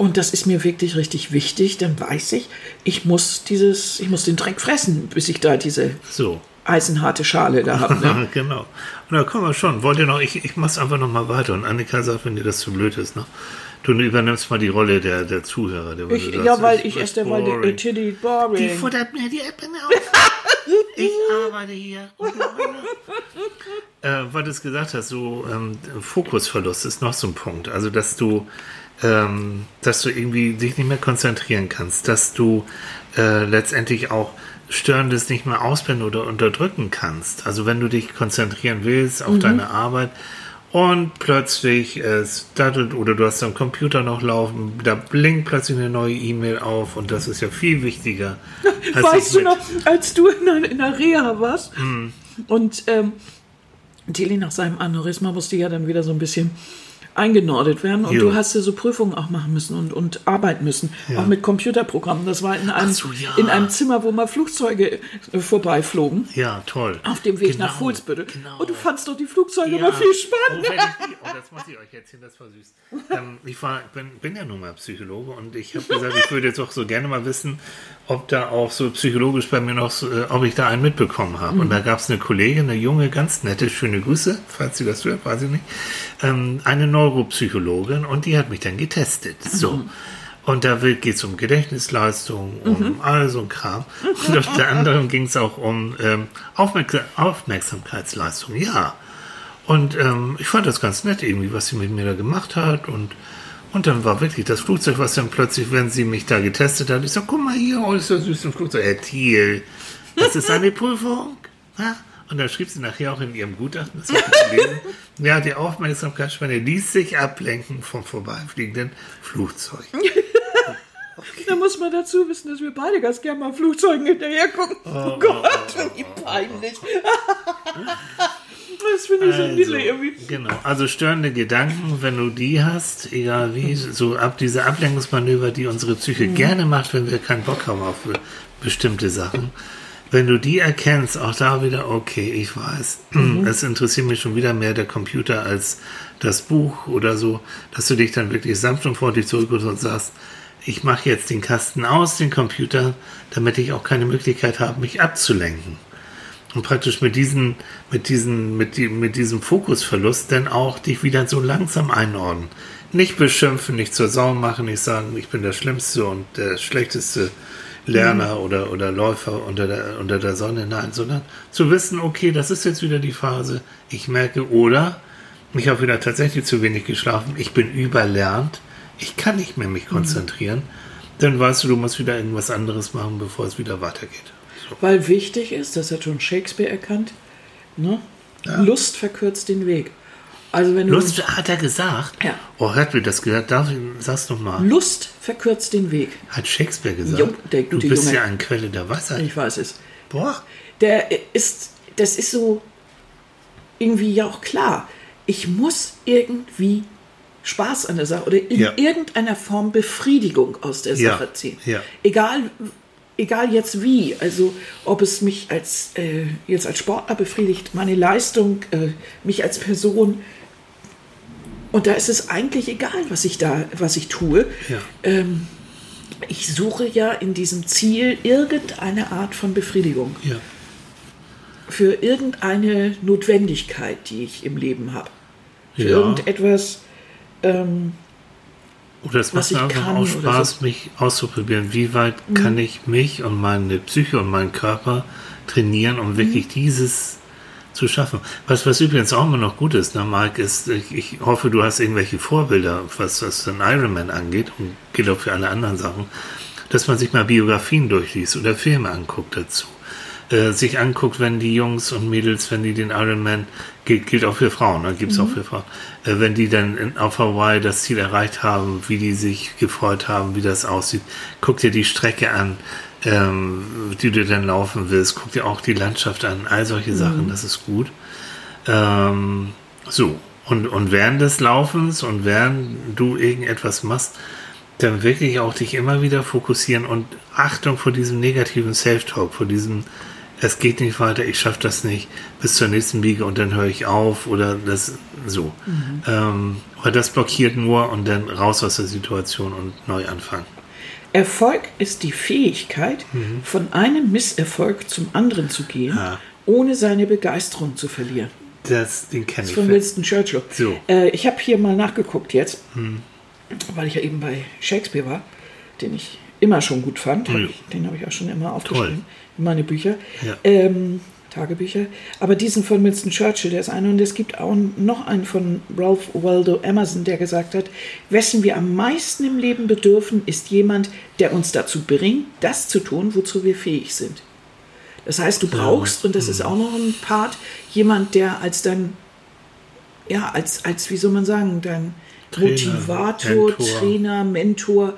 und das ist mir wirklich richtig wichtig, dann weiß ich, ich muss dieses, ich muss den Dreck fressen, bis ich da diese So. eisenharte Schale da habe. Ne? genau. Und da kommen wir schon. Wollt ihr noch, ich, ich mach's einfach noch mal weiter. Und Annika sagt, wenn dir das zu blöd ist, ne? Du übernimmst mal die Rolle der, der Zuhörer. Der, Ich, ja, weil ich ist erst einmal die boring. äh, Titty Die boring. futtert mir die Äpfel auf. ich arbeite hier. Äh, weil du es gesagt hast, so ähm, Fokusverlust ist noch so ein Punkt. Also, dass du, ähm, dass du irgendwie dich nicht mehr konzentrieren kannst, dass du äh, letztendlich auch Störendes nicht mehr ausblenden oder unterdrücken kannst. Also, wenn du dich konzentrieren willst auf deine Arbeit und plötzlich es dattelt oder du hast am Computer noch laufen, da blinkt plötzlich eine neue E-Mail auf und das ist ja viel wichtiger. als Weißt du noch, als du in der, in der Reha warst Mhm. und ähm, Tilly nach seinem Aneurysma musste ja dann wieder so ein bisschen eingenordet werden und Jo. du hast ja so Prüfungen auch machen müssen und, und arbeiten müssen, auch mit Computerprogrammen. Das war in einem, so, ja. in einem Zimmer, wo mal Flugzeuge äh, vorbeiflogen. Ja, toll. Auf dem Weg Genau, nach Fuhlsbüttel. genau. Und du fandst doch die Flugzeuge Ja. immer viel spannender. Oh, ich die, oh, das muss ich euch erzählen, das war süß. Ähm, ich war, bin, bin ja nun mal Psychologe und ich habe gesagt, ich würde jetzt auch so gerne mal wissen, ob da auch so psychologisch bei mir noch, so, äh, ob ich da einen mitbekommen habe. Und da gab es eine Kollegin, eine junge, ganz nette, schöne Grüße, falls sie das hört, weiß ich nicht, ähm, eine Neuropsychologin und die hat mich dann getestet. So. Und da geht es um Gedächtnisleistung, um all so ein Kram. Und unter anderem ging es auch um ähm, Aufmerk Aufmerksamkeitsleistung. Ja. Und ähm, ich fand das ganz nett irgendwie, was sie mit mir da gemacht hat. Und Und dann war wirklich das Flugzeug, was dann plötzlich, wenn sie mich da getestet hat, ich sag, guck mal hier, oh, ist das süß ein Flugzeug. Herr Thiel, das ist eine Prüfung. Ja? Und dann schrieb sie nachher auch in ihrem Gutachten, das gelesen, ja, die Aufmerksamkeitsspanne ließ sich ablenken vom vorbeifliegenden Flugzeug. Da muss man dazu wissen, dass wir beide ganz gerne mal Flugzeugen hinterher gucken. Oh, Gott, wie peinlich. Das finde ich so Also, niedlich irgendwie. Genau, also störende Gedanken, wenn du die hast, egal wie, so ab diese Ablenkungsmanöver, die unsere Psyche Mhm. gerne macht, wenn wir keinen Bock haben auf be- bestimmte Sachen. Wenn du die erkennst, auch da wieder, okay, ich weiß, Mhm. es interessiert mich schon wieder mehr der Computer als das Buch oder so, dass du dich dann wirklich sanft und freundlich zurückholst und sagst, ich mache jetzt den Kasten aus, den Computer, damit ich auch keine Möglichkeit habe, mich abzulenken. Und praktisch mit diesen, mit diesen, mit, die, mit diesem Fokusverlust dann auch dich wieder so langsam einordnen. Nicht beschimpfen, nicht zur Sau machen, nicht sagen, ich bin der Schlimmste und der schlechteste Lerner oder, oder Läufer unter der, unter der Sonne, nein, sondern zu wissen, okay, das ist jetzt wieder die Phase, ich merke, oder ich habe wieder tatsächlich zu wenig geschlafen, ich bin überlernt, ich kann nicht mehr mich konzentrieren, dann weißt du, du musst wieder irgendwas anderes machen, bevor es wieder weitergeht. So. Weil wichtig ist, das hat schon Shakespeare erkannt, ne? Lust verkürzt den Weg. Also wenn du Lust hat er gesagt. Ja. Oh, hat mir das gehört? Darf ich, sag's noch mal. Lust verkürzt den Weg. Hat Shakespeare gesagt? Jo, der du gute bist Junge. ja eine Quelle der Weisheit. Ich weiß es. Boah. Der ist, das ist so irgendwie ja auch klar. Ich muss irgendwie Spaß an der Sache oder in Ja. irgendeiner Form Befriedigung aus der Ja, Sache ziehen. ja. Egal, egal jetzt wie. Also ob es mich als äh, jetzt als Sportler befriedigt, meine Leistung, äh, mich als Person. Und da ist es eigentlich egal, was ich da, was ich tue. Ja. Ähm, ich suche ja in diesem Ziel irgendeine Art von Befriedigung Ja. für irgendeine Notwendigkeit, die ich im Leben habe. Für Ja. irgendetwas, ähm, Oder es macht mir einfach auch Spaß, so. Mhm. mich auszuprobieren. Wie weit kann ich mich und meine Psyche und meinen Körper trainieren, um wirklich Mhm. dieses zu schaffen. Was, was übrigens auch immer noch gut ist, ne, Marc, ist, ich, ich hoffe, du hast irgendwelche Vorbilder, was, was den Ironman angeht und gilt auch für alle anderen Sachen, dass man sich mal Biografien durchliest oder Filme anguckt dazu. Äh, sich anguckt, wenn die Jungs und Mädels, wenn die den Ironman, gilt, gilt auch für Frauen, ne, gibt's auch für Frauen, äh, wenn die dann in, auf Hawaii das Ziel erreicht haben, wie die sich gefreut haben, wie das aussieht, guck dir die Strecke an, ähm, die du dann laufen willst, guck dir auch die Landschaft an, all solche Sachen, das ist gut. Ähm, so, und, und während des Laufens und während du irgendetwas machst, dann wirklich auch dich immer wieder fokussieren und Achtung vor diesem negativen Self-Talk, vor diesem, es geht nicht weiter, ich schaffe das nicht, bis zur nächsten Biege und dann höre ich auf oder das so. Ähm, aber das blockiert nur und dann raus aus der Situation und neu anfangen. Erfolg ist die Fähigkeit, von einem Misserfolg zum anderen zu gehen, Ja. ohne seine Begeisterung zu verlieren. Das, den kenne ich. Von Winston Churchill. So. Äh, ich habe hier mal nachgeguckt jetzt, weil ich ja eben bei Shakespeare war, den ich immer schon gut fand. Ja. Den habe ich auch schon immer aufgeschrieben in meine Bücher, Ja. ähm, Tagebücher. Aber diesen von Winston Churchill, der ist einer. Und es gibt auch noch einen von Ralph Waldo Emerson, der gesagt hat, wessen wir am meisten im Leben bedürfen, ist jemand, der uns dazu bringt, das zu tun, wozu wir fähig sind. Das heißt, du brauchst, und das ist auch noch ein Part, jemand, der als dein, ja, als, als wie soll man sagen, dein Trainer, Motivator, Mentor. Trainer, Mentor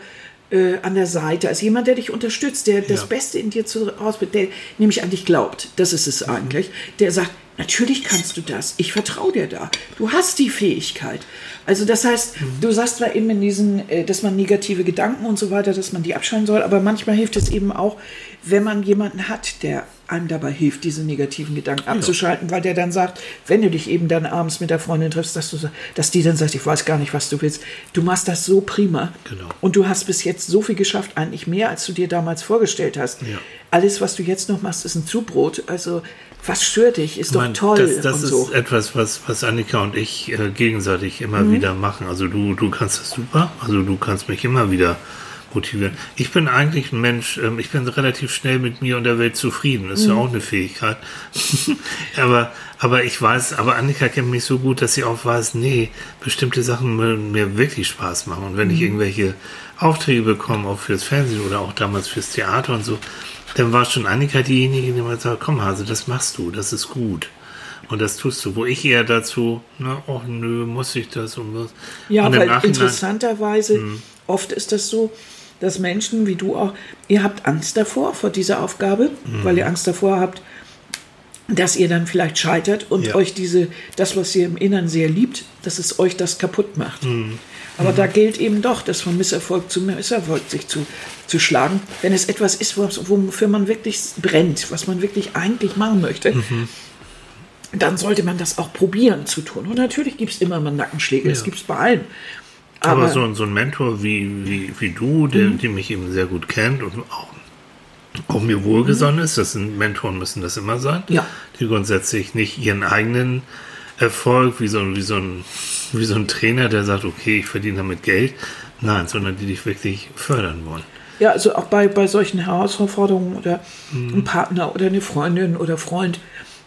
äh, an der Seite, als jemand, der dich unterstützt, der das Ja. Beste in dir zu, rausbringt, der nämlich an dich glaubt, das ist es eigentlich, der sagt, natürlich kannst du das, ich vertraue dir da, du hast die Fähigkeit. Also das heißt, du sagst zwar eben in diesen, äh, dass man negative Gedanken und so weiter, dass man die abschalten soll, aber manchmal hilft es eben auch, wenn man jemanden hat, der einem dabei hilft, diese negativen Gedanken abzuschalten, weil der dann sagt, wenn du dich eben dann abends mit der Freundin triffst, dass, du, dass die dann sagt, ich weiß gar nicht, was du willst. Du machst das so prima. Genau. Und du hast bis jetzt so viel geschafft, eigentlich mehr, als du dir damals vorgestellt hast. Ja. Alles, was du jetzt noch machst, ist ein Zubrot. Also, was stört dich? Ist doch Ich meine, toll. Das, das ist so. Mhm. etwas, was, was Annika und ich äh, gegenseitig immer wieder machen. Also du, du kannst das super. Also du kannst mich immer wieder motivieren. Ich bin eigentlich ein Mensch, ähm, ich bin relativ schnell mit mir und der Welt zufrieden. Das ist ja auch eine Fähigkeit. aber, aber ich weiß, aber Annika kennt mich so gut, dass sie auch weiß, nee, bestimmte Sachen mir wirklich Spaß machen. Und wenn ich irgendwelche Aufträge bekomme, auch fürs Fernsehen oder auch damals fürs Theater und so, dann war schon Annika diejenige, die immer sagt, komm Hase, das machst du, das ist gut. Und das tust du, wo ich eher dazu, na, ach nö, muss ich das und was. Ja, und weil interessanterweise, oft ist das so, dass Menschen wie du auch, ihr habt Angst davor, vor dieser Aufgabe, Mhm. weil ihr Angst davor habt, dass ihr dann vielleicht scheitert und Ja. euch diese, das, was ihr im Innern sehr liebt, dass es euch das kaputt macht. Mhm. Aber da gilt eben doch, dass von Misserfolg zu Misserfolg sich zu, zu schlagen. Wenn es etwas ist, was- wofür man wirklich brennt, was man wirklich eigentlich machen möchte, Mhm. dann sollte man das auch probieren zu tun. Und natürlich gibt es immer mal Nackenschläge, das gibt es bei allem. Aber, Aber, so, ein- so ein Mentor wie, wie, wie du, der, die mich eben sehr gut kennt und auch, auch mir wohlgesonnen ist, das sind Mentoren müssen das immer sein, Ja. die grundsätzlich nicht ihren eigenen Erfolg wie so, ein- wie, so ein, wie so ein Trainer, der sagt, okay, ich verdiene damit Geld, nein, sondern die dich wirklich fördern wollen. ja, also auch bei, bei solchen Herausforderungen oder ein Partner oder eine Freundin oder Freund,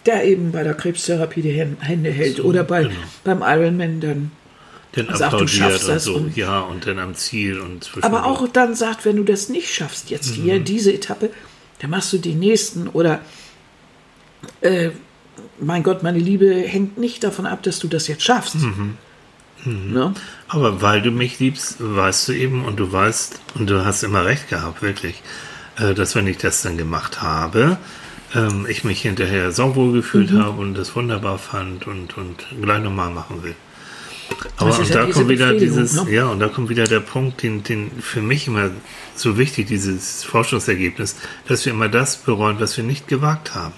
der eben bei der Krebstherapie die Hän- Hände hält oder bei, genau. beim Ironman dann Dann du applaudiert schaffst und so, und- ja, und dann am Ziel und Aber auch dann sagt, wenn du das nicht schaffst, jetzt hier diese Etappe, dann machst du die nächsten oder äh, mein Gott, meine Liebe hängt nicht davon ab, dass du das jetzt schaffst. Ne? Aber weil du mich liebst, weißt du eben und du weißt, und du hast immer recht gehabt, wirklich, äh, dass wenn ich das dann gemacht habe, ähm, ich mich hinterher sauwohl gefühlt Mhm. habe und das wunderbar fand und, und gleich nochmal machen will. Aber und da kommt wieder dieses, ne? ja, und da kommt wieder der Punkt, den, den für mich immer so wichtig, dieses Forschungsergebnis, dass wir immer das bereuen, was wir nicht gewagt haben.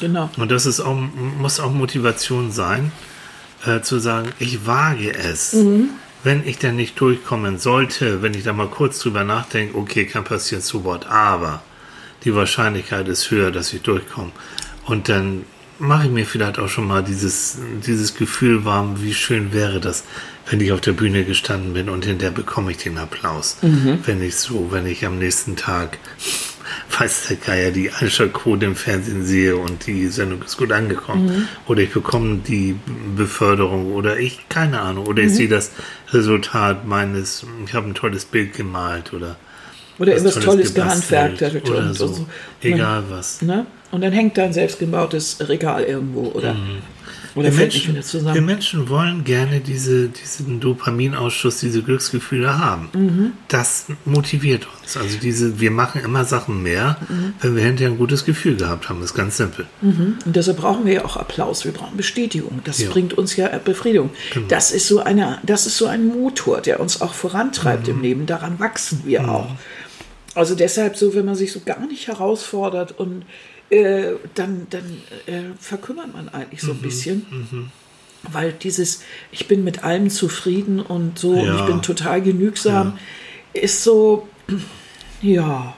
Genau. Und das ist auch, muss auch Motivation sein, äh, zu sagen, ich wage es. Wenn ich dann nicht durchkommen sollte, wenn ich da mal kurz drüber nachdenke, okay, kann passieren, so what, aber die Wahrscheinlichkeit ist höher, dass ich durchkomme. Und dann mache ich mir vielleicht auch schon mal dieses, dieses Gefühl warm, wie schön wäre das, wenn ich auf der Bühne gestanden bin und hinterher bekomme ich den Applaus. Wenn ich so, wenn ich am nächsten Tag, weiß der Geier, die Einschaltquote im Fernsehen sehe und die Sendung ist gut angekommen. Oder ich bekomme die Beförderung oder ich, keine Ahnung, oder ich sehe das Resultat meines, ich habe ein tolles Bild gemalt oder Oder was irgendwas Tolles gebastelt gehandwerkt. oder so. so. Egal was. Ne? Und dann hängt da ein selbstgebautes Regal irgendwo oder, oder Wir Menschen, wir. Menschen wollen gerne diese, diesen Dopaminausschuss, diese Glücksgefühle haben. Mhm. Das motiviert uns. Also diese, wir machen immer Sachen mehr, Mhm. wenn wir hinterher ein gutes Gefühl gehabt haben. Das ist ganz simpel. Und deshalb brauchen wir ja auch Applaus, wir brauchen Bestätigung. Das Ja. bringt uns ja Befriedigung. Das, ist so eine, das ist so ein Motor, der uns auch vorantreibt im Leben. Daran wachsen wir auch. Also deshalb so, wenn man sich so gar nicht herausfordert und äh, dann, dann äh, verkümmert man eigentlich so ein bisschen. Weil dieses, ich bin mit allem zufrieden und so, und ich Ja. bin total genügsam, ist so, ja,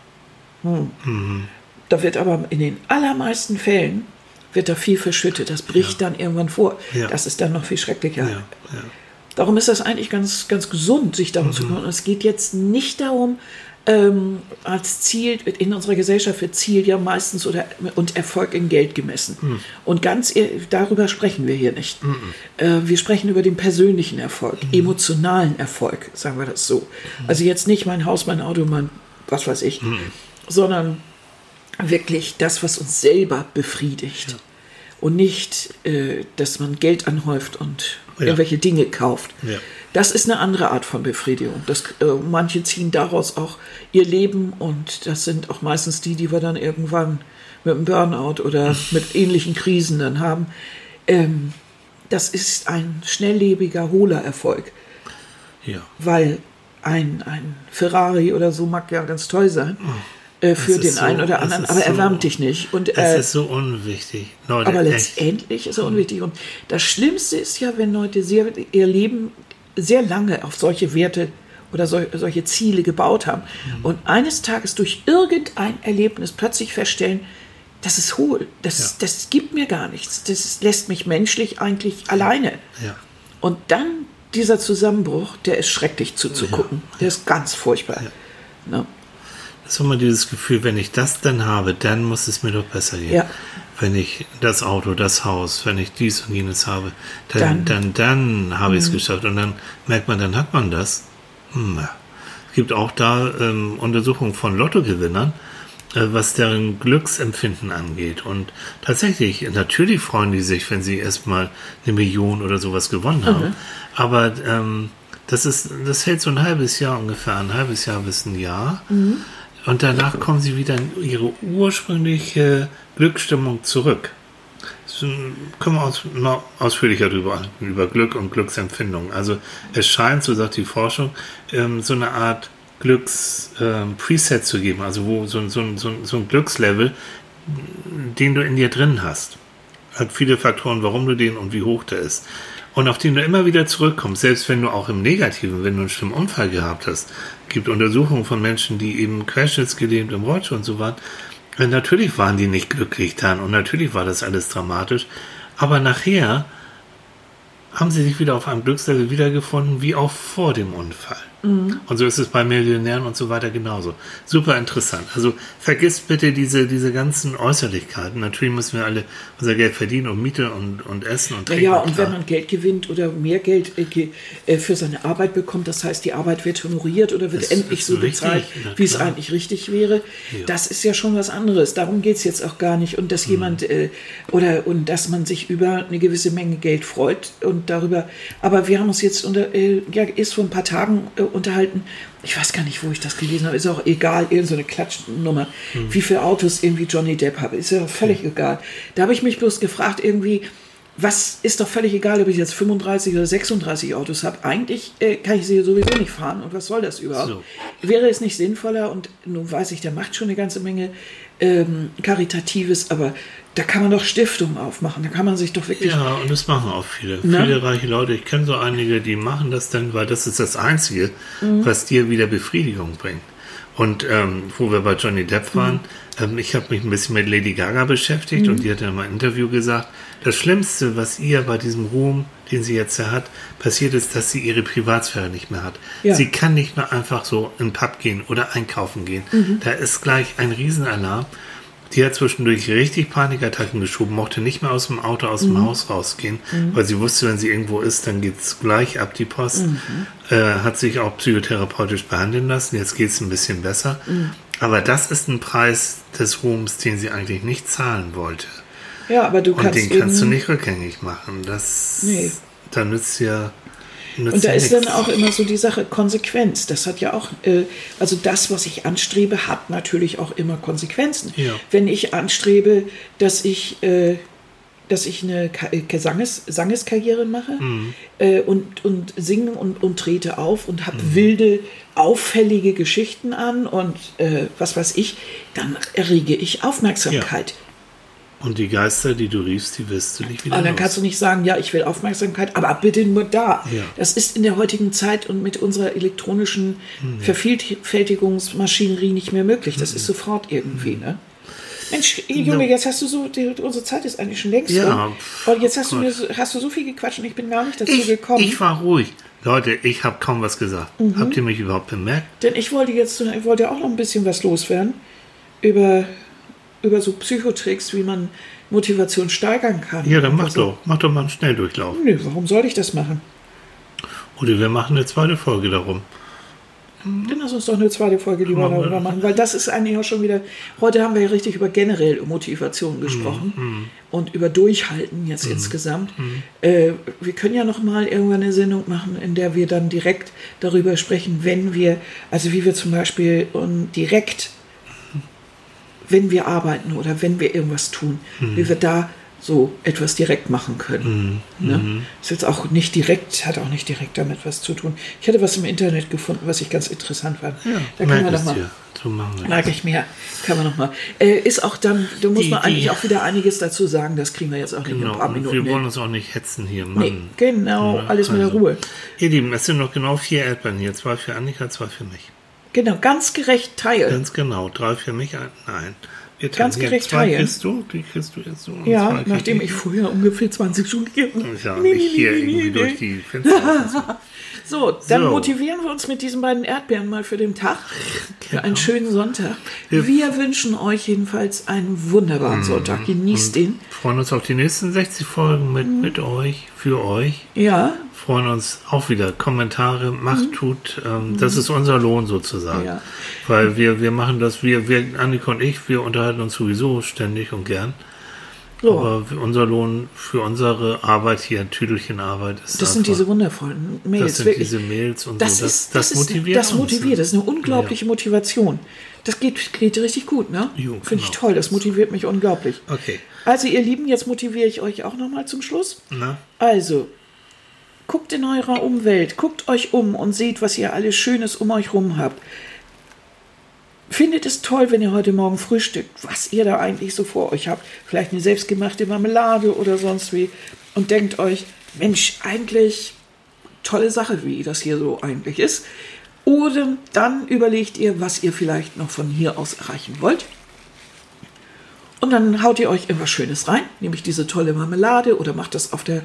da wird aber in den allermeisten Fällen wird da viel verschüttet. Das bricht dann irgendwann vor. Ja. Das ist dann noch viel schrecklicher. Ja, ja. Darum ist das eigentlich ganz, ganz gesund, sich darum zu kümmern. Es geht jetzt nicht darum, ähm, als Ziel, in unserer Gesellschaft wird Ziel ja meistens oder, und Erfolg in Geld gemessen. Und ganz darüber sprechen wir hier nicht. Äh, wir sprechen über den persönlichen Erfolg, emotionalen Erfolg, sagen wir das so. Also jetzt nicht mein Haus, mein Auto, mein was weiß ich, sondern wirklich das, was uns selber befriedigt. Und nicht, äh, dass man Geld anhäuft und Ja. irgendwelche Dinge kauft. Ja. Das ist eine andere Art von Befriedigung. Das, äh, manche ziehen daraus auch ihr Leben und das sind auch meistens die, die wir dann irgendwann mit einem Burnout oder mit ähnlichen Krisen dann haben. Ähm, das ist ein schnelllebiger, hohler Erfolg, ja. weil ein, ein Ferrari oder so mag ja ganz toll sein äh, für den so- einen oder es anderen, aber er so- wärmt dich nicht. Und, Es äh, ist so unwichtig. Leute, aber echt. letztendlich ist er unwichtig. Und das Schlimmste ist ja, wenn Leute sehr, ihr Leben sehr lange auf solche Werte oder sol solche Ziele gebaut haben und eines Tages durch irgendein Erlebnis plötzlich feststellen, das ist hohl, das, Ja. das gibt mir gar nichts, das lässt mich menschlich eigentlich alleine. Ja. Und dann dieser Zusammenbruch, der ist schrecklich zuzugucken, der ist ganz furchtbar. Ne? Das ist immer dieses Gefühl, wenn ich das dann habe, dann muss es mir doch besser gehen. Ja. Wenn ich das Auto, das Haus, wenn ich dies und jenes habe, dann, dann, dann, habe Mhm. ich es geschafft. Und dann merkt man, dann hat man das. Hm. Es gibt auch da ähm, Untersuchungen von Lottogewinnern, äh, was deren Glücksempfinden angeht. Und tatsächlich, natürlich freuen die sich, wenn sie erstmal eine Million oder sowas gewonnen haben. Aber ähm, das ist, das hält so ein halbes Jahr ungefähr, ein halbes Jahr bis ein Jahr. Und danach kommen sie wieder in ihre ursprüngliche Glücksstimmung zurück. Das ähm, können wir uns noch ausführlicher darüber über Glück und Glücksempfindung. Also es scheint, so sagt die Forschung, ähm, so eine Art Glücks-Preset zu geben, also wo so, so, so, so ein Glückslevel, den du in dir drin hast. Hat viele Faktoren, warum du den und wie hoch der ist. Und auf den du immer wieder zurückkommst, selbst wenn du auch im Negativen, wenn du einen schlimmen Unfall gehabt hast. Gibt Untersuchungen von Menschen, die eben querschnittsgelähmt im Rollstuhl und so waren. Und natürlich waren die nicht glücklich dann und natürlich war das alles dramatisch. Aber nachher haben sie sich wieder auf einem Glückslevel wiedergefunden, wie auch vor dem Unfall. Und so ist es bei Millionären und so weiter genauso. Super interessant. Also vergisst bitte diese, diese ganzen Äußerlichkeiten. Natürlich müssen wir alle unser Geld verdienen und Miete und, und Essen und Trinken. und wenn klar. man Geld gewinnt oder mehr Geld äh, äh, für seine Arbeit bekommt, das heißt, die Arbeit wird honoriert oder wird Das endlich so richtig, bezahlt, wie es eigentlich richtig wäre, das ist ja schon was anderes. Darum geht es jetzt auch gar nicht. Und Mhm. dass jemand äh, oder und dass man sich über eine gewisse Menge Geld freut und darüber. Aber wir haben uns jetzt unter, äh, ja, ist vor ein paar Tagen äh, unterhalten. Ich weiß gar nicht, wo ich das gelesen habe. Ist auch egal, irgend so eine Klatschnummer. Mhm. Wie viele Autos irgendwie Johnny Depp habe, ist ja völlig egal. Da habe ich mich bloß gefragt, irgendwie, was ist doch völlig egal, ob ich jetzt 35 oder 36 Autos habe. Eigentlich äh, kann ich sie sowieso nicht fahren. Und was soll das überhaupt? So. Wäre es nicht sinnvoller, und nun weiß ich, der macht schon eine ganze Menge ähm, Karitatives, aber da kann man doch Stiftungen aufmachen. Da kann man sich doch wirklich. Ja, und das machen auch viele. Na? Viele reiche Leute. Ich kenne so einige, die machen das dann, weil das ist das Einzige, Mhm. was dir wieder Befriedigung bringt. Und ähm, wo wir bei Johnny Depp Mhm. waren, ähm, ich habe mich ein bisschen mit Lady Gaga beschäftigt und die hat in einem Interview gesagt, das Schlimmste, was ihr bei diesem Ruhm, den sie jetzt hat, passiert ist, dass sie ihre Privatsphäre nicht mehr hat. Ja. Sie kann nicht mehr einfach so in den Pub gehen oder einkaufen gehen. Mhm. Da ist gleich ein Riesenalarm. Die hat zwischendurch richtig Panikattacken geschoben, mochte nicht mehr aus dem Auto, aus Mhm. dem Haus rausgehen, weil sie wusste, wenn sie irgendwo ist, dann geht's gleich ab die Post. Mhm. Äh, hat sich auch psychotherapeutisch behandeln lassen, jetzt geht's ein bisschen besser. Mhm. Aber das ist ein Preis des Ruhms, den sie eigentlich nicht zahlen wollte. Ja, aber du Und kannst den kannst du nicht rückgängig machen. Das, Nee. Da nützt ja nützt Und da ja ist dann nichts. auch immer so die Sache Konsequenz. Das hat ja auch, äh, also das, was ich anstrebe, hat natürlich auch immer Konsequenzen. Ja. Wenn ich anstrebe, dass ich, äh, dass ich eine Ka- äh, Gesanges, Sangeskarriere mache Mhm. äh, und, und singe und, und trete auf und Mhm. habe wilde, auffällige Geschichten an und äh, was weiß ich, dann errege ich Aufmerksamkeit. Und die Geister, die du riefst, die wirst du nicht wieder Aber dann los. kannst du nicht sagen, ja, ich will Aufmerksamkeit, aber bitte nur da. Ja. Das ist in der heutigen Zeit und mit unserer elektronischen Mhm. Vervielfältigungsmaschinerie nicht mehr möglich. Das ist sofort irgendwie, ne? Mensch, Junge, Ja. jetzt hast du so, die, unsere Zeit ist eigentlich schon längst Ja, pf, Und jetzt hast du, Gott. mir, so- hast du so viel gequatscht und ich bin gar nicht dazu ich, gekommen. ich war ruhig. Leute, ich habe kaum was gesagt. Mhm. Habt ihr mich überhaupt bemerkt? Denn ich wollte jetzt, ich wollte auch noch ein bisschen was loswerden über, über so Psychotricks, wie man Motivation steigern kann. Ja, dann mach Also, doch. Mach doch mal einen Schnelldurchlauf. Nö, warum soll ich das machen? Oder wir machen eine zweite Folge darum. Dann lass uns doch eine zweite Folge lieber Machen wir. darüber machen, weil das ist eigentlich auch schon wieder. Heute haben wir ja richtig über generell Motivation gesprochen Mhm, und über Durchhalten jetzt insgesamt. Äh, wir können ja noch mal irgendwann eine Sendung machen, in der wir dann direkt darüber sprechen, wenn wir, also wie wir zum Beispiel direkt, wenn wir arbeiten oder wenn wir irgendwas tun, Mhm. wie wir da so etwas direkt machen können. Ne? Ist jetzt auch nicht direkt, hat auch nicht direkt damit was zu tun. Ich hatte was im Internet gefunden, was ich ganz interessant fand. Ja, da kann man merk doch es mal. dir. So. Mag ich mir, kann man noch mal. Äh, ist auch dann, da muss Die- man eigentlich die- auch wieder einiges dazu sagen. Das kriegen wir jetzt auch nicht in Genau. ein paar Und Minuten. wir wollen hin. uns auch nicht hetzen hier, Mann. Nee, genau, Ja, alles mit der also. Ruhe. Ihr Lieben, es sind noch genau vier Erdbeeren hier. Zwei für Annika, zwei für mich. Genau, ganz gerecht teilen. Ganz genau. Drei für mich, ein, nein. Wir ganz gerecht zwei teilen. kriegst du, die kriegst du jetzt so. Ja, nachdem ich vorher ungefähr 20 Stunden gegeben habe. Ja, nicht hier irgendwie durch die Fenster. So, dann So. motivieren wir uns mit diesen beiden Erdbeeren mal für den Tag. Für einen Genau. schönen Sonntag. Wir- Wir wünschen euch jedenfalls einen wunderbaren Sonntag. Genießt ihn. Freuen uns auf die nächsten 60 Folgen mit, Mhm. mit euch, für euch. Ja, Freuen uns auch wieder. Kommentare, macht, tut. Ähm, Das ist unser Lohn sozusagen. Mhm. Ja. Weil wir, wir machen das, wir, wir, Annika und ich, wir unterhalten uns sowieso ständig und gern. so. Aber unser Lohn für unsere Arbeit hier, Tüdelchenarbeit, ist Das sind diese wundervollen Mails. das sind wirklich. diese Mails und das so. Das, ist, das, das, motiviert ist, das uns, motiviert. ne? Das ist eine unglaubliche Motivation. Das geht, geht richtig gut, ne? Finde ich genau. toll. Das motiviert mich unglaublich. Okay. Also, ihr Lieben, jetzt motiviere ich euch auch nochmal zum Schluss. Na? Also, guckt in eurer Umwelt, guckt euch um und seht, was ihr alles Schönes um euch rum habt. Findet es toll, wenn ihr heute Morgen frühstückt, was ihr da eigentlich so vor euch habt. Vielleicht eine selbstgemachte Marmelade oder sonst wie. Und denkt euch, Mensch, eigentlich tolle Sache, wie das hier so eigentlich ist. Oder dann überlegt ihr, was ihr vielleicht noch von hier aus erreichen wollt. Und dann haut ihr euch irgendwas Schönes rein, nämlich diese tolle Marmelade oder macht das auf der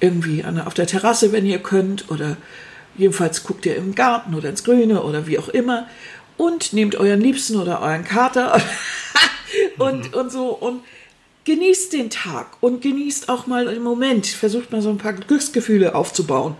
irgendwie an, auf der Terrasse, wenn ihr könnt, oder jedenfalls guckt ihr im Garten oder ins Grüne oder wie auch immer und nehmt euren Liebsten oder euren Kater und, und so und genießt den Tag und genießt auch mal einen Moment, versucht mal so ein paar Glücksgefühle aufzubauen.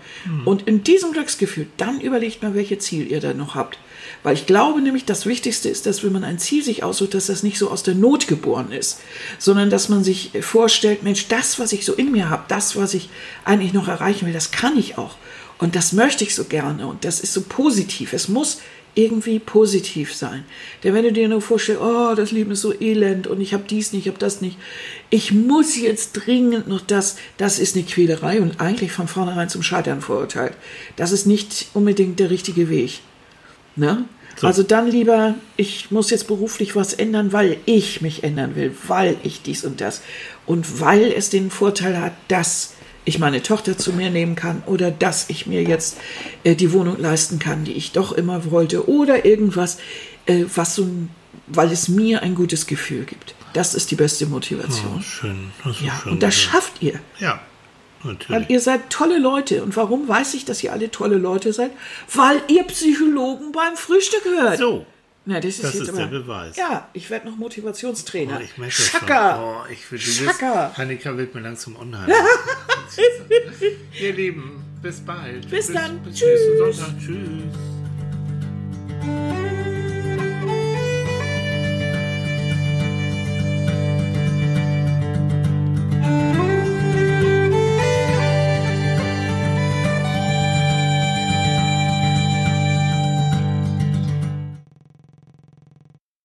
Und in diesem Glücksgefühl, dann überlegt mal, welche Ziel ihr da noch habt. Weil ich glaube nämlich, das Wichtigste ist, dass wenn man ein Ziel sich aussucht, dass das nicht so aus der Not geboren ist, sondern dass man sich vorstellt, Mensch, das, was ich so in mir habe, das, was ich eigentlich noch erreichen will, das kann ich auch. Und das möchte ich so gerne. Und das ist so positiv. Es muss irgendwie positiv sein. Denn wenn du dir nur vorstellst, oh, das Leben ist so elend und ich habe dies nicht, ich habe das nicht, ich muss jetzt dringend noch das, das ist eine Quälerei und eigentlich von vornherein zum Scheitern verurteilt. Das ist nicht unbedingt der richtige Weg. Ne? So. Also dann lieber, ich muss jetzt beruflich was ändern, weil ich mich ändern will, weil ich dies und das. Und weil es den Vorteil hat, dass ich meine Tochter zu mir nehmen kann oder dass ich mir jetzt äh, die Wohnung leisten kann, die ich doch immer wollte oder irgendwas, äh, was so, weil es mir ein gutes Gefühl gibt. Das ist die beste Oh, Motivation. schön. Das ist ja, schön und das gesagt. schafft ihr. Ja, Weil natürlich. ihr seid tolle Leute. Und warum weiß ich, dass ihr alle tolle Leute seid? Weil ihr Psychologen beim Frühstück hört. So. Na, das ist, das ist der Beweis. Ja, ich werde noch Motivationstrainer. Oh, ich merke Schacker. Schon. Oh, ich will, Schacker. Annika wird mir langsam unheimlich. Ihr Lieben, bis bald. Bis, bis dann. Bis Tschüss. Sonntag. Tschüss.